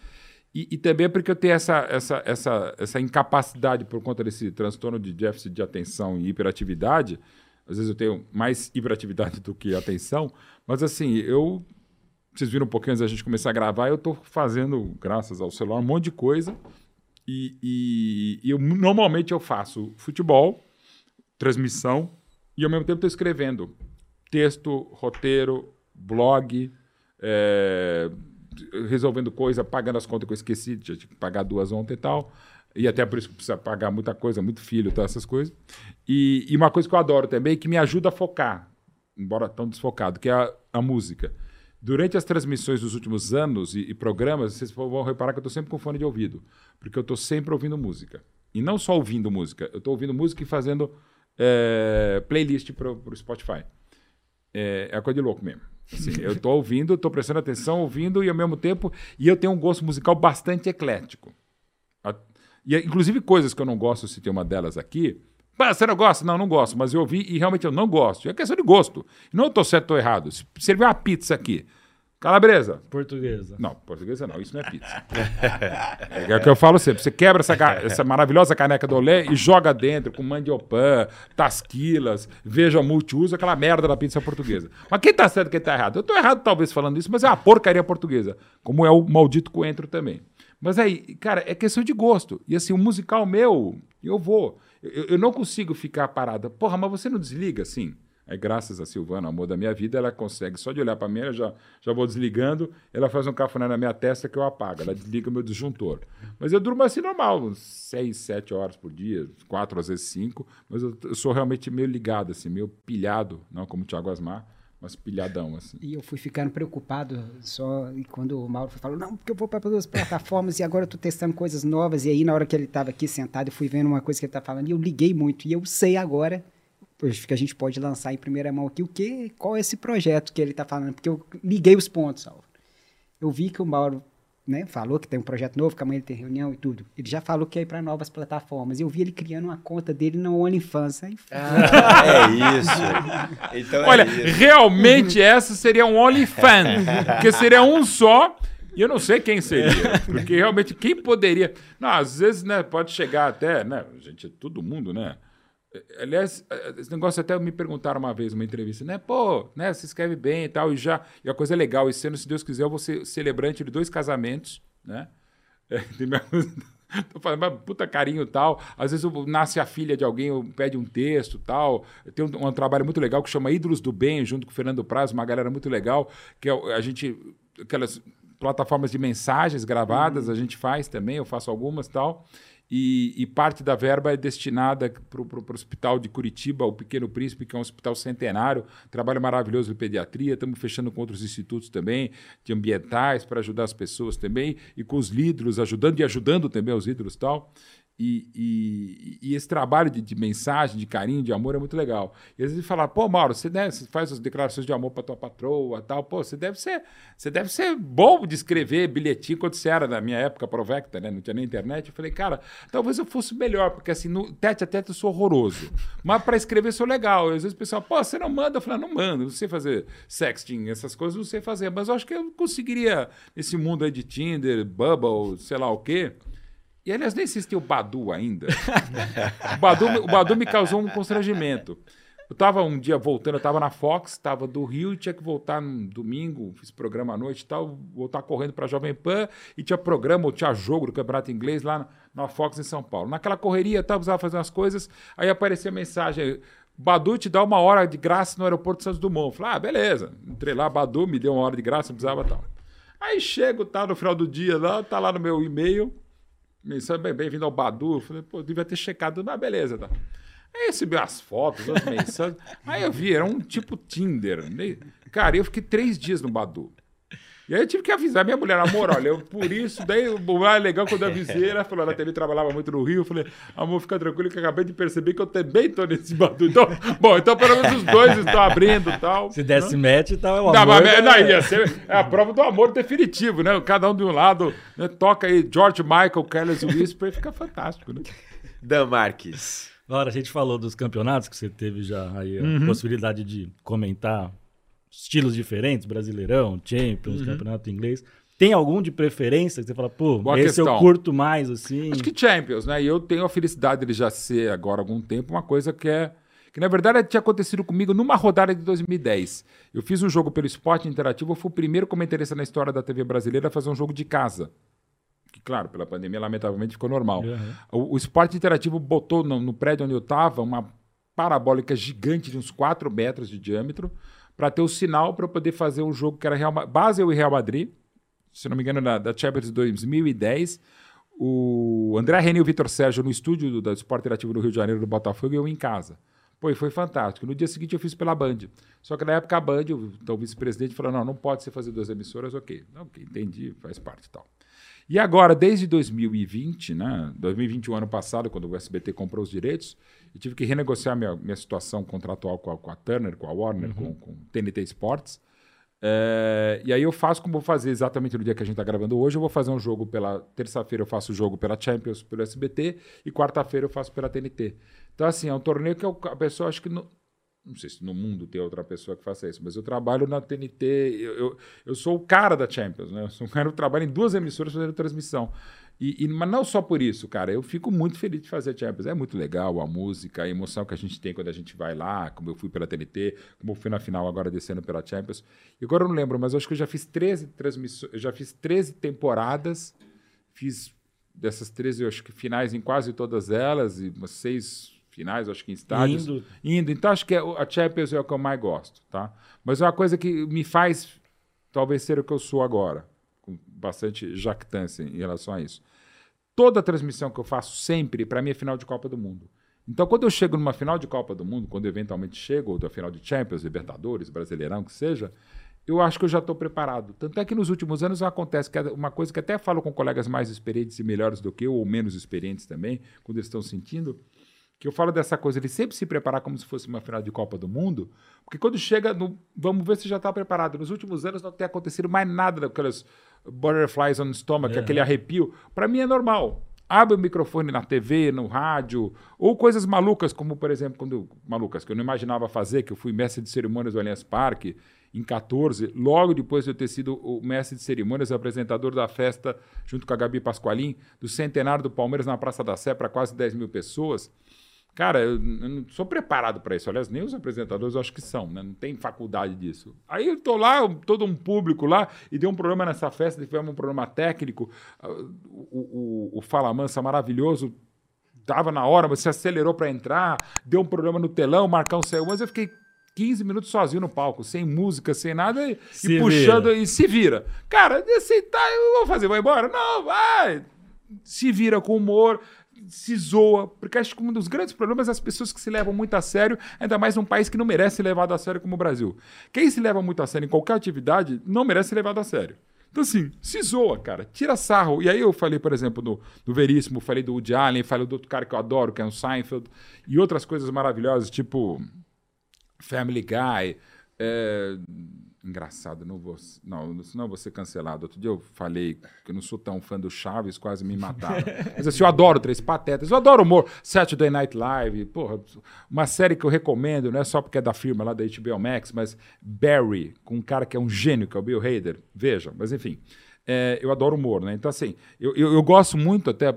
E, e, também é porque eu tenho essa, essa, essa, essa incapacidade por conta desse transtorno de déficit de atenção e hiperatividade. Às vezes eu tenho mais hiperatividade do que atenção, mas assim, eu. Vocês viram um pouquinho antes da gente começar a gravar, eu estou fazendo, graças ao celular, um monte de coisa e, e, e eu, normalmente eu faço futebol, transmissão, e ao mesmo tempo estou escrevendo texto, roteiro, blog, é, resolvendo coisa, pagando as contas que eu esqueci, tinha que pagar duas ontem e tal. E até por isso que precisa pagar muita coisa, muito filho, todas essas coisas. E, e, uma coisa que eu adoro também, que me ajuda a focar, embora tão desfocado, que é a, a música. Durante as transmissões dos últimos anos e, e programas, vocês vão reparar que eu estou sempre com fone de ouvido, porque eu estou sempre ouvindo música. E não só ouvindo música, eu estou ouvindo música e fazendo é, playlist para o Spotify. É, é coisa de louco mesmo. Assim, eu estou ouvindo, estou prestando atenção, ouvindo, e ao mesmo tempo. E eu tenho um gosto musical bastante eclético. E, inclusive, coisas que eu não gosto, se tem uma delas aqui. Você não gosta? Não, não gosto, mas eu ouvi e realmente eu não gosto. É questão de gosto. Não estou certo ou errado. Se servir uma pizza aqui, Calabresa. Portuguesa. Não, portuguesa não, isso não é pizza. é, o que eu falo sempre. Você quebra essa, essa maravilhosa caneca do Olé e joga dentro com mandiopan, tasquilas, veja multiuso, aquela merda da pizza portuguesa. Mas quem tá certo e quem tá errado? Eu tô errado talvez falando isso, mas é uma porcaria portuguesa. Como é o maldito coentro também. Mas aí, cara, é questão de gosto. E assim, o musical meu, eu vou. Eu, eu não consigo ficar parada. Porra, mas você não desliga assim? Aí, graças a Silvana, amor da minha vida, ela consegue, só de olhar para mim, eu já, já vou desligando, ela faz um cafuné na minha testa que eu apago, ela desliga o meu disjuntor. Mas eu durmo assim normal, uns seis, sete horas por dia, quatro, às vezes cinco, mas eu, eu sou realmente meio ligado, assim, meio pilhado, não como o Thiago Asmar, mas pilhadão, assim. E eu fui ficando preocupado só e quando o Mauro falou, não, porque eu vou para as plataformas e agora eu tô testando coisas novas. E aí, na hora que ele estava aqui sentado, eu fui vendo uma coisa que ele tá falando e eu liguei muito. E eu sei agora que a gente pode lançar em primeira mão aqui o que, qual é esse projeto que ele está falando, porque eu liguei os pontos, Salvo. Eu vi que o Mauro né, falou que tem um projeto novo, que amanhã ele tem reunião e tudo. Ele já falou que é para novas plataformas. Eu vi ele criando uma conta dele no OnlyFans. Aí... Ah, é isso. Então é Olha, é isso. realmente essa seria um OnlyFans, porque seria um só. E eu não sei quem seria, porque realmente quem poderia. Não, às vezes, né, pode chegar até, né, gente, todo mundo, né? Aliás, esse negócio até me perguntaram uma vez numa entrevista, né? Pô, né? Você escreve bem e tal, e já. E a coisa é legal, esse ano, se Deus quiser, eu vou ser celebrante de dois casamentos, né? É, Tô falando, puta carinho tal. Às vezes nasce a filha de alguém, pede um texto tal. Tem um, um, trabalho muito legal que chama Ídolos do Bem, junto com o Fernando Praz, uma galera muito legal, que é, a gente. Aquelas plataformas de mensagens gravadas, uhum. a gente faz também, eu faço algumas tal e, e, parte da verba é destinada para o hospital de Curitiba, o Pequeno Príncipe, que é um hospital centenário, trabalho maravilhoso de pediatria. Estamos fechando com outros institutos também, de ambientais, para ajudar as pessoas também, e com os líderes, ajudando e ajudando também os líderes tal. E, e, e, esse trabalho de, de, mensagem, de carinho, de amor é muito legal. E às vezes falar, pô, Mauro, você, deve, você faz as declarações de amor para tua patroa tal, pô, você deve ser, você deve ser bom de escrever bilhetinho quando você era na minha época Provecta, né? Não tinha nem internet. Eu falei, cara, talvez eu fosse melhor, porque assim, no tete a tete eu sou horroroso. Mas para escrever sou legal. E às vezes o pessoal, pô, você não manda? Eu falei, não mando, não sei fazer sexting, essas coisas não sei fazer. Mas eu acho que eu conseguiria, nesse mundo aí de Tinder, Bubble, sei lá o quê e aliás, nem existia o Badu ainda. o, Badu, o Badu me causou um constrangimento. Eu estava um dia voltando, eu estava na Fox, estava do Rio, tinha que voltar no domingo, fiz programa à noite e tal, voltar correndo para Jovem Pan, e tinha programa, ou tinha jogo do Campeonato Inglês lá na, Fox em São Paulo. Naquela correria, tal, precisava fazer umas coisas, aí aparecia a mensagem, Badu te dá uma hora de graça no aeroporto Santos Dumont. Eu falei, ah, beleza. Entrei lá, Badu me deu uma hora de graça, não precisava tal. Aí chego, tá no final do dia lá, tá lá no meu e-mail, Mensagem, bem-vindo ao Badu. Eu falei, pô, devia ter checado, mas beleza, tá. Aí recebi as fotos, as mensagens. Aí eu vi, era um tipo Tinder. Cara, eu fiquei três dias no Badu. E aí eu tive que avisar minha mulher, amor, olha, eu, por isso, daí o mais legal quando eu avisei, ela falou, ela também trabalhava muito no Rio, eu falei, amor, fica tranquilo que eu acabei de perceber que eu também tô nesse badu. Então, bom, então pelo menos os dois estão abrindo e tal. Se desse né? match, então é o amor. Não, mas, não, ia ser é a prova do amor definitivo, né? Cada um de um lado, né? toca aí George Michael, Careless Whisper, fica fantástico, né? Dan Marques. Agora, a gente falou dos campeonatos que você teve já aí a uhum. possibilidade de comentar estilos diferentes, Brasileirão, Champions, uhum. Campeonato Inglês. Tem algum de preferência que você fala, pô, Boa esse questão. eu curto mais, assim? Acho que Champions, né? E eu tenho a felicidade de já ser agora há algum tempo uma coisa que é. Que na verdade tinha acontecido comigo numa rodada de 2010. Eu fiz um jogo pelo esporte interativo, eu fui o primeiro comentarista na história da TV brasileira a fazer um jogo de casa. Que, claro, pela pandemia, lamentavelmente ficou normal. Uhum. O, o, esporte interativo botou no, no prédio onde eu estava uma parabólica gigante de uns 4 metros de diâmetro para ter o sinal para poder fazer o jogo que era Real, Basel e Real Madrid, se não me engano, da, da Champions de 2010. O André René e o Vitor Sérgio no estúdio do, do Esporte Interativo do Rio de Janeiro do Botafogo e eu em casa. Pô, e foi fantástico. No dia seguinte eu fiz pela Band. Só que na época a Band, então, o vice-presidente falou: não, não pode ser fazer duas emissoras, ok. Ok, entendi, faz parte e tal. E agora, desde 2020, né, 2021, ano passado, quando o SBT comprou os direitos, eu tive que renegociar minha, minha situação contratual com a, com a Turner, com a Warner, uhum. com, com TNT Sports. É, e aí eu faço como vou fazer exatamente no dia que a gente está gravando hoje. Eu vou fazer um jogo pela terça-feira, eu faço o jogo pela Champions, pelo SBT, e quarta-feira eu faço pela TNT. Então, assim, é um torneio que eu, a pessoa acho que. não sei se no mundo tem outra pessoa que faça isso, mas eu trabalho na TNT, eu, eu, eu sou o cara da Champions, né? Eu sou um cara que trabalha em duas emissoras fazendo transmissão. E, e, mas não só por isso, cara, eu fico muito feliz de fazer Champions. É muito legal a música, a emoção que a gente tem quando a gente vai lá, como eu fui pela TNT, como eu fui na final agora descendo pela Champions. E agora eu não lembro, mas eu acho que eu já fiz 13 transmissões, já fiz 13 temporadas, fiz dessas 13, eu acho que finais em quase todas elas, e umas seis finais, acho que em estádios. Indo. Indo. Então, acho que é a Champions é o que eu mais gosto, tá? Mas é uma coisa que me faz talvez ser o que eu sou agora, com bastante jactância em relação a isso. Toda transmissão que eu faço sempre, para mim, é final de Copa do Mundo. Então, quando eu chego numa final de Copa do Mundo, quando eventualmente chego, ou da final de Champions, Libertadores, Brasileirão, que seja, eu acho que eu já estou preparado. Tanto é que nos últimos anos acontece que é uma coisa que até falo com colegas mais experientes e melhores do que eu, ou menos experientes também, quando eles estão sentindo, que eu falo dessa coisa, ele sempre se preparar como se fosse uma final de Copa do Mundo, porque quando chega no. Vamos ver se já está preparado. Nos últimos anos não tem acontecido mais nada daquelas butterflies on the stomach, É. aquele arrepio. Para mim é normal. Abre o microfone na TV, no rádio, ou coisas malucas, como por exemplo, quando malucas que eu não imaginava fazer, que eu fui mestre de cerimônias do Allianz Parque em 14, logo depois de eu ter sido o mestre de cerimônias, apresentador da festa, junto com a Gabi Pasqualim, do centenário do Palmeiras na Praça da Sé para quase 10 mil pessoas. Cara, eu, não sou preparado para isso. Aliás, nem os apresentadores eu acho que são, né? Não tem faculdade disso. Aí eu tô lá, todo um público lá, e deu um problema nessa festa, tivemos um problema técnico. Ah, O, o, o Fala Mansa maravilhoso tava na hora, mas se acelerou para entrar, deu um problema no telão, o Marcão saiu, mas eu fiquei 15 minutos sozinho no palco, sem música, sem nada, e, Se e puxando vira. e se vira. Cara, assim, tá, eu vou fazer, vou embora? Não, vai! Se vira com humor, se zoa, porque acho que um dos grandes problemas é as pessoas que se levam muito a sério, ainda mais num país que não merece ser levado a sério como o Brasil. Quem se leva muito a sério em qualquer atividade não merece ser levado a sério. Então, assim, se zoa, cara. Tira sarro. E aí eu falei, por exemplo, do, do Veríssimo, falei do Woody Allen, falei do outro cara que eu adoro, que é o Seinfeld, e outras coisas maravilhosas, tipo Family Guy. é, Engraçado, não vou, não, senão eu vou ser cancelado. Outro dia eu falei que eu não sou tão fã do Chaves, quase me mataram. Mas assim, eu adoro Três Patetas, eu adoro humor. Saturday Night Live, porra, uma série que eu recomendo, não é só porque é da firma lá da HBO Max, mas Barry, com um cara que é um gênio, que é o Bill Hader. Vejam, mas enfim, é, eu adoro humor, né? Então assim, eu, eu, eu gosto muito até,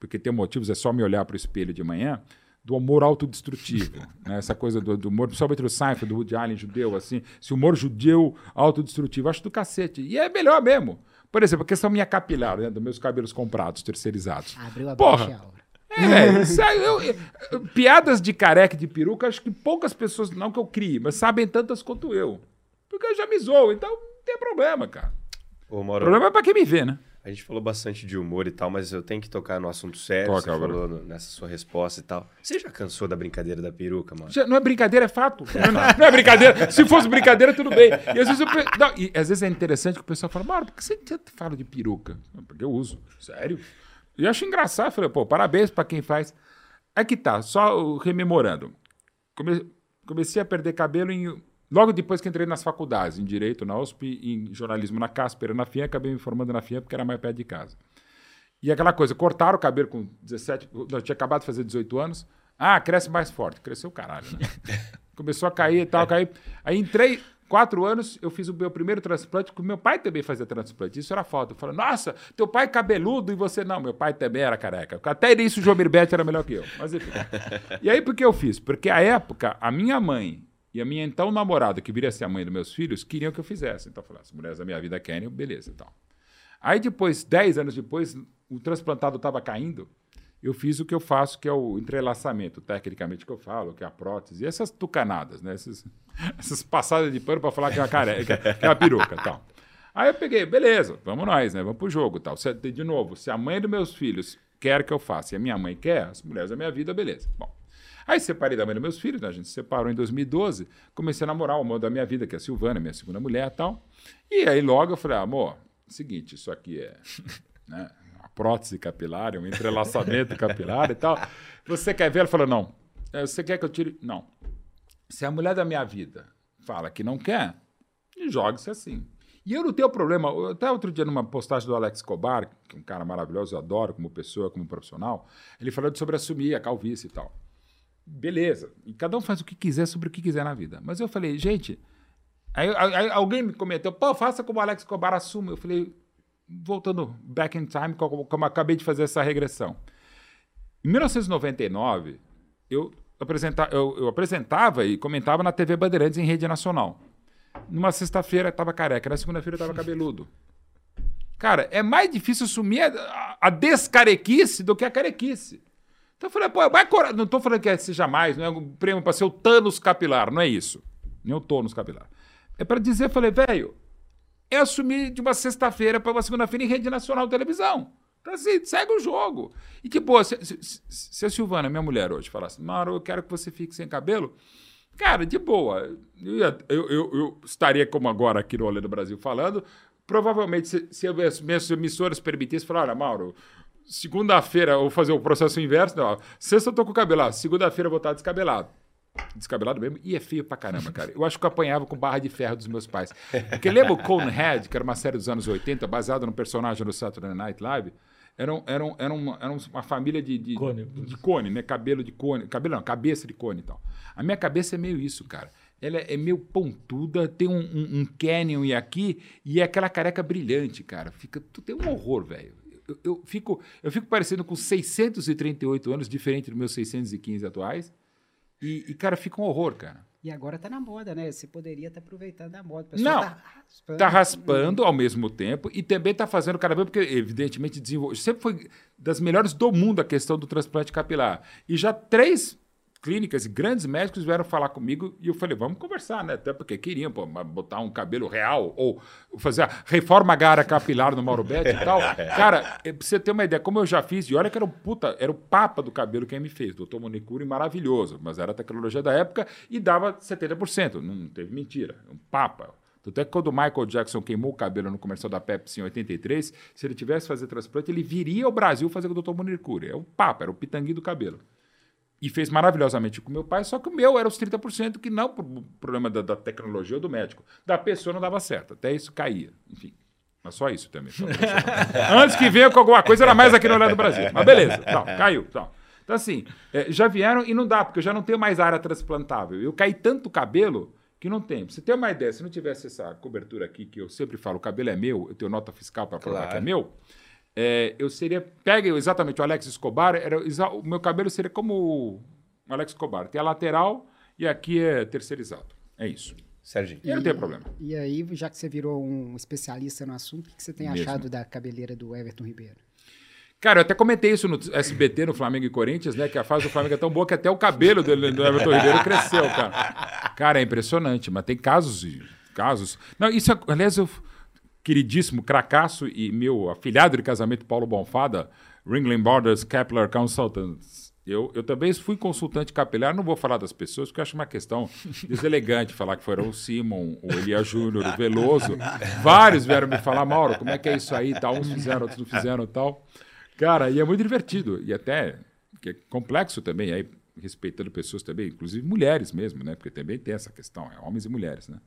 porque tem motivos, é só me olhar para o espelho de manhã, do humor autodestrutivo. né? Essa coisa do, do humor, principalmente do Seinfeld, do Woody Allen judeu, assim, esse humor judeu autodestrutivo, acho do cacete. E é melhor mesmo. Por exemplo, a questão minha capilar, né? Dos meus cabelos comprados, terceirizados. Abriu a Porra. É, velho, isso aí, eu- eu- piadas de careca de peruca, acho que poucas pessoas, não que eu crie, mas sabem tantas quanto eu. Porque eu já me zoo, então não tem problema, cara. Ô, O problema é pra quem me vê, né? A gente falou bastante de humor e tal, mas eu tenho que tocar no assunto sério. Toca, você falou no- nessa sua resposta e tal. Você já cansou da brincadeira da peruca, mano? Já- Não é brincadeira, é fato. Não, é- não é brincadeira. Se fosse brincadeira, tudo bem. E às vezes, eu, não, e às vezes é interessante que o pessoal fala, Mauro, por que você fala de peruca? "Não, Porque eu uso. Sério? E eu acho engraçado. Eu Falei, pô, parabéns pra quem faz. É que tá, só rememorando. Come- comecei a perder cabelo em. Logo depois que entrei nas faculdades, em Direito na USP, em Jornalismo na Casper, na FIA, acabei me formando na FIA porque era mais perto de casa. E aquela coisa, cortaram o cabelo com 17. Não, eu tinha acabado de fazer 18 anos. Ah, cresce mais forte. Cresceu o caralho, né? Começou a cair e tal, cair. Aí entrei, quatro anos, eu fiz o meu primeiro transplante, porque meu pai também fazia transplante. Isso era foda. Eu falei, nossa, teu pai é cabeludo e você não. Meu pai também era careca. Até nisso o João Mirbete era melhor que eu. Mas enfim. E aí, por que eu fiz? Porque à época, a minha mãe e a minha então namorada, que viria a ser a mãe dos meus filhos, queriam que eu fizesse. Então eu falei, as mulheres da minha vida querem, beleza, então. Aí depois, 10 anos depois, o transplantado estava caindo, eu fiz o que eu faço, que é o entrelaçamento, tecnicamente que eu falo, que é a prótese, e essas tucanadas, né? Essas, essas passadas de pano para falar que é uma careca, que é uma peruca tal. Aí eu peguei, beleza, vamos nós, né? Vamos pro jogo tal. Se- de novo, se a mãe dos meus filhos quer que eu faça e a minha mãe quer, as mulheres da minha vida, beleza. Bom. Aí separei da mãe dos meus filhos, né? a gente se separou em 2012, comecei a namorar o amor da minha vida, que é a Silvana, minha segunda mulher e tal. E aí logo eu falei, amor, seguinte, isso aqui é né, uma prótese capilar, um entrelaçamento capilar e tal. Você quer ver? Ela falou, não. "É, Você quer que eu tire? Não. Se a mulher da minha vida fala que não quer, jogue-se assim. E eu não tenho problema. Até outro dia, numa postagem do Alex Cobar, que é um cara maravilhoso, eu adoro como pessoa, como profissional, ele falando sobre assumir a calvície e tal. Beleza. E cada um faz o que quiser sobre o que quiser na vida. Mas eu falei, gente. Aí, aí alguém me comentou, pô, faça como o Alex Cobar assume. Eu falei, voltando back in time, como, como acabei de fazer essa regressão. Em 1999, eu, apresenta, eu, eu apresentava e comentava na TV Bandeirantes em rede nacional. Numa sexta-feira estava careca, na segunda-feira estava cabeludo. Cara, é mais difícil assumir a, a descarequice do que a carequice. Então eu falei, pô, vai cor... não estou falando que seja mais, não é um prêmio para ser o Thanos capilar, não é isso. Nem o Thanos capilar. É para dizer, eu falei, velho, é assumir de uma sexta-feira para uma segunda-feira em rede nacional de televisão. Então, assim, segue o jogo. E que, pô, se, se, se a Silvana, minha mulher, hoje, falasse, Mauro, eu quero que você fique sem cabelo, cara, de boa. Eu, eu, eu, eu estaria como agora aqui no Olé do Brasil falando, provavelmente, se, se as minhas emissoras permitissem, falar, olha, Mauro, segunda-feira eu vou fazer o processo inverso, não, sexta eu tô com o cabelo, segunda-feira eu vou estar descabelado. Descabelado mesmo, e é feio pra caramba, cara. Eu acho que eu apanhava com barra de ferro dos meus pais. Porque lembra o Conehead, que era uma série dos anos 80, baseada no personagem do Saturday Night Live? Era, um, era, um, era, uma, era uma família de, de, cone. de cone, né? Cabelo de cone. Cabelo não, cabeça de cone e tal. A minha cabeça é meio isso, cara. Ela é meio pontuda, tem um, um, um canyon e aqui, e é aquela careca brilhante, cara. Fica, tu tem um horror, velho. Eu, eu, fico, eu fico parecendo com 638 anos, diferente dos meus 615 atuais. E, e, cara, fica um horror, cara. E agora tá na moda, né? Você poderia estar aproveitando a moda. Não, tá raspando, tá raspando ao mesmo tempo e também tá fazendo cada vez, porque evidentemente desenvolveu. Sempre foi das melhores do mundo a questão do transplante capilar. E já três clínicas e grandes médicos vieram falar comigo e eu falei, vamos conversar, né? Até porque queriam pô, botar um cabelo real ou fazer a reforma gara capilar no Mauro Betti e tal. Cara, pra você ter uma ideia, como eu já fiz, e olha que era o puta, era o papa do cabelo quem me fez, doutor Monicuri, maravilhoso, mas era a tecnologia da época e dava 70%, não teve mentira, um papa. Tanto é que quando o Michael Jackson queimou o cabelo no comercial da Pepsi em 83, se ele tivesse fazer transplante, ele viria ao Brasil fazer com o doutor Monicuri. É o papa, era o pitanguinho do cabelo e fez maravilhosamente com meu pai, só que o meu era os 30%, que não por problema da, da, tecnologia ou do médico. Da pessoa não dava certo, até isso caía. Enfim, mas só isso também. Antes que venha com alguma coisa, era mais aqui no Olhar do Brasil. Mas beleza, tal, caiu. Tal. Então, assim, é, já vieram e não dá, porque eu já não tenho mais área transplantável. Eu caí tanto cabelo que não tem. Pra você ter uma ideia, se não tivesse essa cobertura aqui, que eu sempre falo, o cabelo é meu, eu tenho nota fiscal para provar claro. que é meu, é, eu seria. Pega exatamente o Alex Escobar, era, o meu cabelo seria como o Alex Escobar. Tem a lateral e aqui é terceirizado. É isso. Serginho. E, não tem problema. E aí, já que você virou um especialista no assunto, o que você tem Mesmo. achado da cabeleira do Everton Ribeiro? Cara, eu até comentei isso no SBT, no Flamengo e Corinthians, né? Que a fase do Flamengo é tão boa que até o cabelo do, do Everton Ribeiro cresceu, cara. Cara, é impressionante, mas tem casos e casos. Não, isso, aliás, eu queridíssimo cracaço e meu afilhado de casamento, Paulo Bonfada, Ringling Borders Kepler Consultants. Eu, eu também fui consultante capilar, não vou falar das pessoas, porque eu acho uma questão deselegante falar que foram o Simon, o Elia Júnior, o Veloso. Vários vieram me falar, Mauro, como é que é isso aí? Tal, uns fizeram, outros não fizeram tal. Cara, e é muito divertido. E até é complexo também, aí respeitando pessoas também, inclusive mulheres mesmo, né? Porque também tem essa questão, é homens e mulheres, né?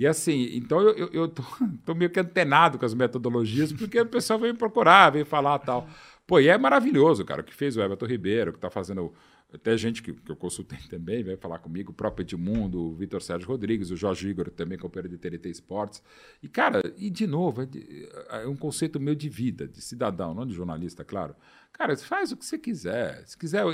E assim, então eu, eu, eu tô, tô, meio que antenado com as metodologias, porque o pessoal vem procurar, vem falar tal. Pô, e é maravilhoso, cara, o que fez o Everton Ribeiro, que está fazendo. Até gente que, que eu consultei também veio falar comigo, o próprio Edmundo, o Vitor Sérgio Rodrigues, o Jorge Igor também, companheiro de TNT Esportes. E, cara, e de novo, é, de, é um conceito meu de vida, de cidadão, não de jornalista, claro. Cara, faz o que você quiser. Se quiser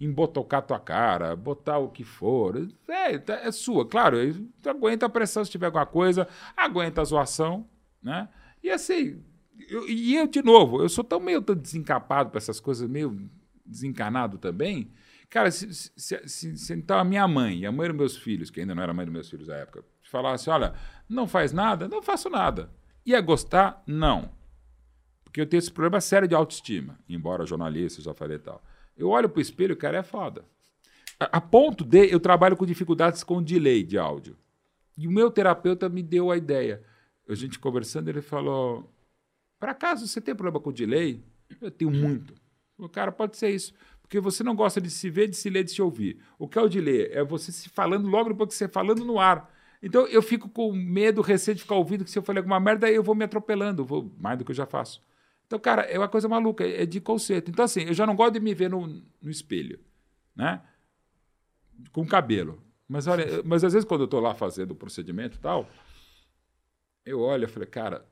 embotocar tua cara, botar o que for, é, tá, é sua. Claro, aguenta a pressão se tiver alguma coisa, aguenta a zoação, né? E assim, eu, e eu, de novo, eu sou tão meio tão desencapado para essas coisas, meio desencanado também. Cara, se, se, se, se, então a minha mãe e a mãe dos meus filhos, que ainda não era mãe dos meus filhos na época, falasse: olha, não faz nada, não faço nada. Ia gostar? Não. Porque eu tenho esse problema sério de autoestima, embora jornalista, já falei e tal. Eu olho pro espelho, cara, é foda. A, a ponto de eu trabalho com dificuldades com delay de áudio. E o meu terapeuta me deu a ideia. A gente conversando, ele falou: Por acaso você tem problema com delay? Eu tenho muito. O cara, pode ser isso. Porque você não gosta de se ver, de se ler, de se ouvir. O que é o delay? É você se falando logo depois que você falando no ar. Então eu fico com medo, receio de ficar ouvindo que se eu falei alguma merda, aí eu vou me atropelando, vou mais do que eu já faço. Então, cara, é uma coisa maluca, é de conceito. Então, assim, eu já não gosto de me ver no, no espelho, né? com cabelo. Mas olha, mas às vezes quando eu tô lá fazendo o procedimento e tal, eu olho e falei, cara,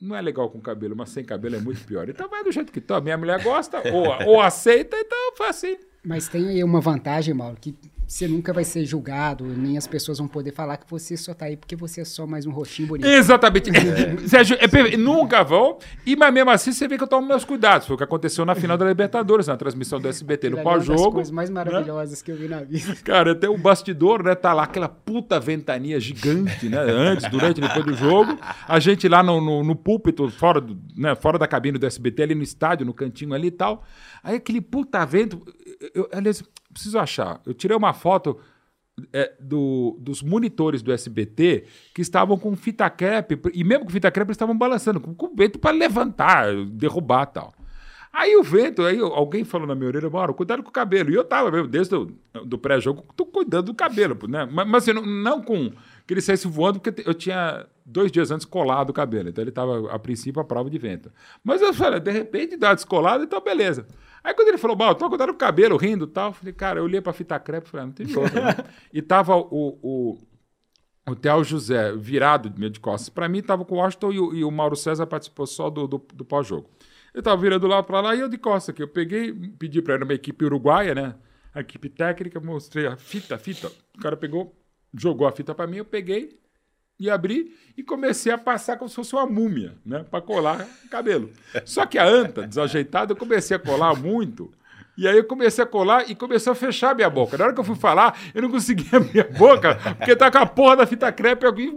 não é legal com cabelo, mas sem cabelo é muito pior. Então vai do jeito que tá. Minha mulher gosta, ou, ou aceita, então foi assim. Mas tem aí uma vantagem, Mauro, que você nunca vai ser julgado, nem as pessoas vão poder falar que você só tá aí porque você é só mais um rostinho bonito. Exatamente. Sérgio, é perfeito. nunca vão. E, mas mesmo assim, você vê que eu tomo meus cuidados. Foi o que aconteceu na final da Libertadores, na transmissão do SBT, no ali é uma das pós-jogo. coisas mais maravilhosas que eu vi na vida. Cara, até o bastidor, né? Tá lá aquela puta ventania gigante, né? Antes, durante e depois do jogo. A gente lá no, no, no púlpito, fora, do, né? fora da cabine do SBT, ali no estádio, no cantinho ali e tal. Aí aquele puta vento. Eu, aliás, preciso achar. Eu tirei uma foto é, do, dos monitores do SBT que estavam com fita crepe, e mesmo com fita crepe eles estavam balançando, com, com vento para levantar, derrubar tal. Aí o vento, aí alguém falou na minha orelha, Mauro, cuidado com o cabelo. E eu tava mesmo, desde do pré-jogo, tô cuidando do cabelo, né? Mas, mas assim, não, não com que ele saísse voando, porque eu tinha dois dias antes colado o cabelo. Então ele tava, a princípio, a prova de vento. Mas eu falei, de repente dá descolado, então beleza. Aí quando ele falou, Mauro, tô cuidando com o cabelo, rindo e tal, eu falei, cara, eu olhei pra fita crepe e falei, ah, não tem jeito. né? E tava o, o, o Theo José virado meio de costas. Pra mim, tava com o Washington e o, e o Mauro César participou só do, do, do pós-jogo. Eu tava virando lá pra lá e eu de costas aqui. Eu peguei, pedi pra ir numa equipe uruguaia, né? A equipe técnica, mostrei a fita, a fita. O cara pegou, jogou a fita pra mim, eu peguei e abri e comecei a passar como se fosse uma múmia, né? Pra colar cabelo. Só que a anta, desajeitada, eu comecei a colar muito. E aí eu comecei a colar e começou a fechar a minha boca. Na hora que eu fui falar, eu não conseguia abrir a boca, porque tá com a porra da fita crepe aqui.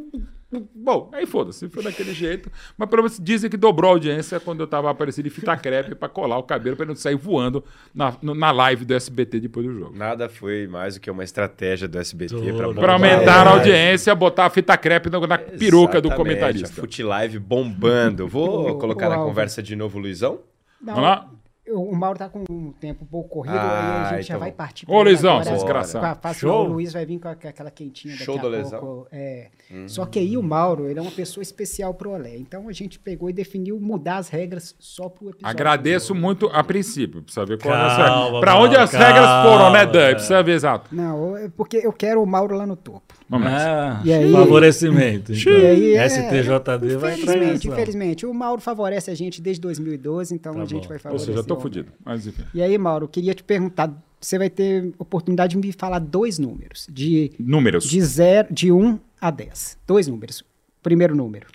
Bom, aí foda-se, foi daquele jeito. Mas pelo menos dizem que dobrou a audiência quando eu tava aparecendo de fita crepe pra colar o cabelo, pra ele não sair voando na, no- na live do SBT depois do jogo. Nada foi mais do que uma estratégia do SBT Tudo. para Pra aumentar a audiência, botar a fita crepe na, na peruca do A comentarista. Fute Live bombando. Vou colocar na conversa de novo, Luizão. Não, Vamos lá? O Mauro tá com um tempo um pouco corrido, Ah, aí a gente já então vai bom. partir. Ô, Luizão, agora. seu desgraçado. Com a- fácil, Show. O Luiz vai vir com aquela quentinha daqui Show a do Lesão. pouco. É. Só que aí o Mauro, ele é uma pessoa especial pro Olé. Então a gente pegou e definiu mudar as regras só pro episódio. Agradeço muito a princípio. Precisa ver qual é Calma, a regra. Pra Mauro, onde as calma, regras foram, né, Dan? é. Precisa ver exato. Não, é porque eu quero o Mauro lá no topo. Vamos. Ah, E aí- favorecimento. Então. E aí é- STJD vai entrar Infelizmente, infelizmente. O Mauro favorece a gente desde 2012, então Tá a gente bom. vai Ou favorecer. seja, eu tô fudido. Mas enfim. E aí, Mauro, eu queria te perguntar, você vai ter oportunidade de me falar dois números, de, Números. de, zero, de 1 a 10. Dois números. Primeiro número.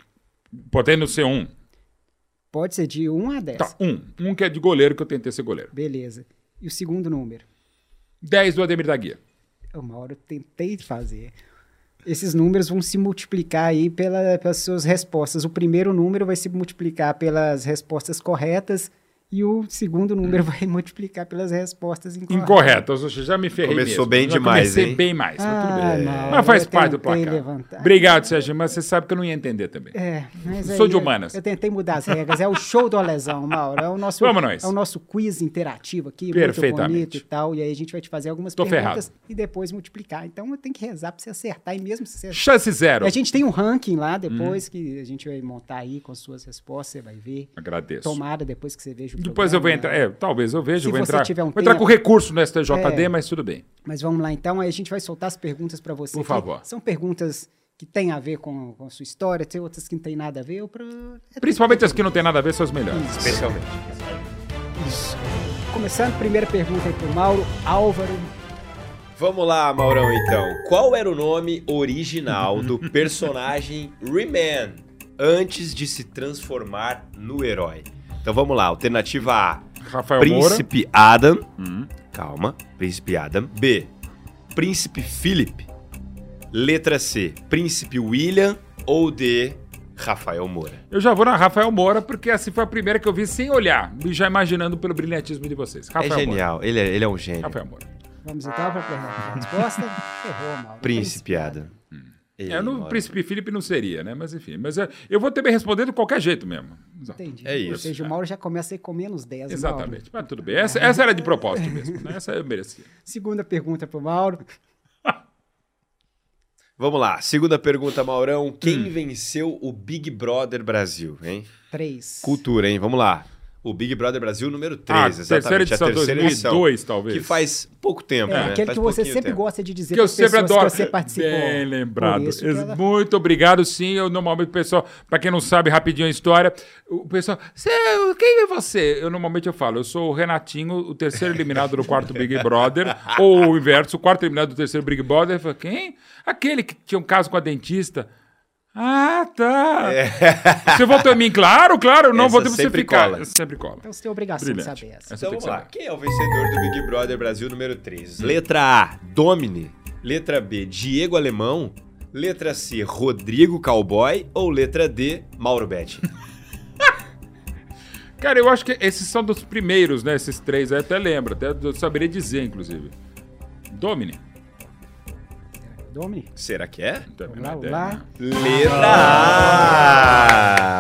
Podendo ser um. Pode ser de 1 a 10. Tá, um. Um que é de goleiro, que eu tentei ser goleiro. Beleza. E o segundo número? 10 do Ademir da Guia. Ô, Mauro, eu tentei fazer. Esses números vão se multiplicar aí pela, pelas suas respostas. O primeiro número vai se multiplicar pelas respostas corretas e o segundo número vai multiplicar pelas respostas incorretas. Incorreto. Ou seja, já me ferrei Começou mesmo. bem Já demais, comecei hein? bem mais, mas tudo bem. Ah, Mauro, Mas faz eu parte do placar. levantar. Obrigado, Sérgio, mas você sabe que eu não ia entender também. É, mas Sou aí de eu- humanas. Eu, tentei mudar as regras. É o show do lesão, Mauro. É o nosso, Vamos nós. É o nosso quiz interativo aqui, muito Perfeitamente. bonito e tal. E aí a gente vai te fazer algumas Tô perguntas e depois multiplicar. Então eu tenho que rezar pra você acertar. E mesmo se você Chance zero. A gente tem um ranking lá depois que a gente vai montar aí com as suas respostas, você vai ver. Agradeço. Tomara depois que você veja o Depois eu vou entrar. É, talvez eu veja. Se eu vou você entrar, tiver um vou entrar tempo- com recurso no STJD, É. mas tudo bem. Mas vamos lá então, aí a gente vai soltar as perguntas para você. Por favor. São perguntas que têm a ver com, com a sua história, tem outras que não tem nada a ver. Pra... é Principalmente as que não tem nada a ver são as melhores. Especialmente. Isso. Começando, primeira pergunta aí pro Mauro Álvaro. Vamos lá, Maurão, então. Qual era o nome original do personagem Rayman antes de se transformar no herói? Então vamos lá. Alternativa A: Rafael Moura. Príncipe Adam. Hum. Calma. Príncipe Adam. B: Príncipe Philip. Letra C: Príncipe William. Ou D: Rafael Moura. Eu já vou na Rafael Moura, porque essa foi a primeira que eu vi sem olhar, e já imaginando pelo brilhantismo de vocês. Rafael é genial. Ele é, ele é um gênio. Moura. Rafael Moura. Vamos então para a resposta. Errou, Mauro. Príncipe Adam. Ele, É, no Mauro. Príncipe Felipe não seria, né? Mas enfim. Mas é, eu vou ter bem respondido de qualquer jeito mesmo. Exato. Entendi. É Ou isso. seja, o Mauro já começa aí com menos 10. Mauro. Exatamente. Mas tudo bem. Essa, essa era de propósito mesmo. Né? Essa eu merecia. Segunda pergunta pro Mauro. Vamos lá. Segunda pergunta, Maurão. Quem Hum. venceu o Big Brother Brasil, hein? 3. Cultura, hein? Vamos lá. O Big Brother Brasil número Ah, 13, exatamente. terceira edição, a terceira edição. 2002, talvez. Que faz pouco tempo, É, né? aquele Faz que você sempre tempo. gosta de dizer que eu sempre adoro. que você participou. Bem lembrado. Ela- Muito obrigado, sim. Eu normalmente, pessoal, para quem não sabe rapidinho a história, o pessoal, "Você- quem é você? Eu normalmente eu falo, eu sou o Renatinho, o terceiro eliminado do quarto Big Brother, ou o inverso, o quarto eliminado do terceiro Big Brother. Eu falo, quem? Aquele que tinha um caso com a dentista. Ah, tá. Você votou em mim? Claro, claro. Eu não Essa votei pra você sempre ficar. cola. Sempre cola. Então você tem a obrigação Brilhante. de saber essa. Essa Então vamos lá. saber. Quem é o vencedor do Big Brother Brasil número 13? Letra A, Domini. Letra B, Diego Alemão. Letra C, Rodrigo Cowboy. Ou letra D, Mauro Betti? Cara, eu acho que esses são dos primeiros, né? Esses três aí, até lembro. Até eu saberia dizer, inclusive. Domini. Domini? Será que é? Também não olá. Letra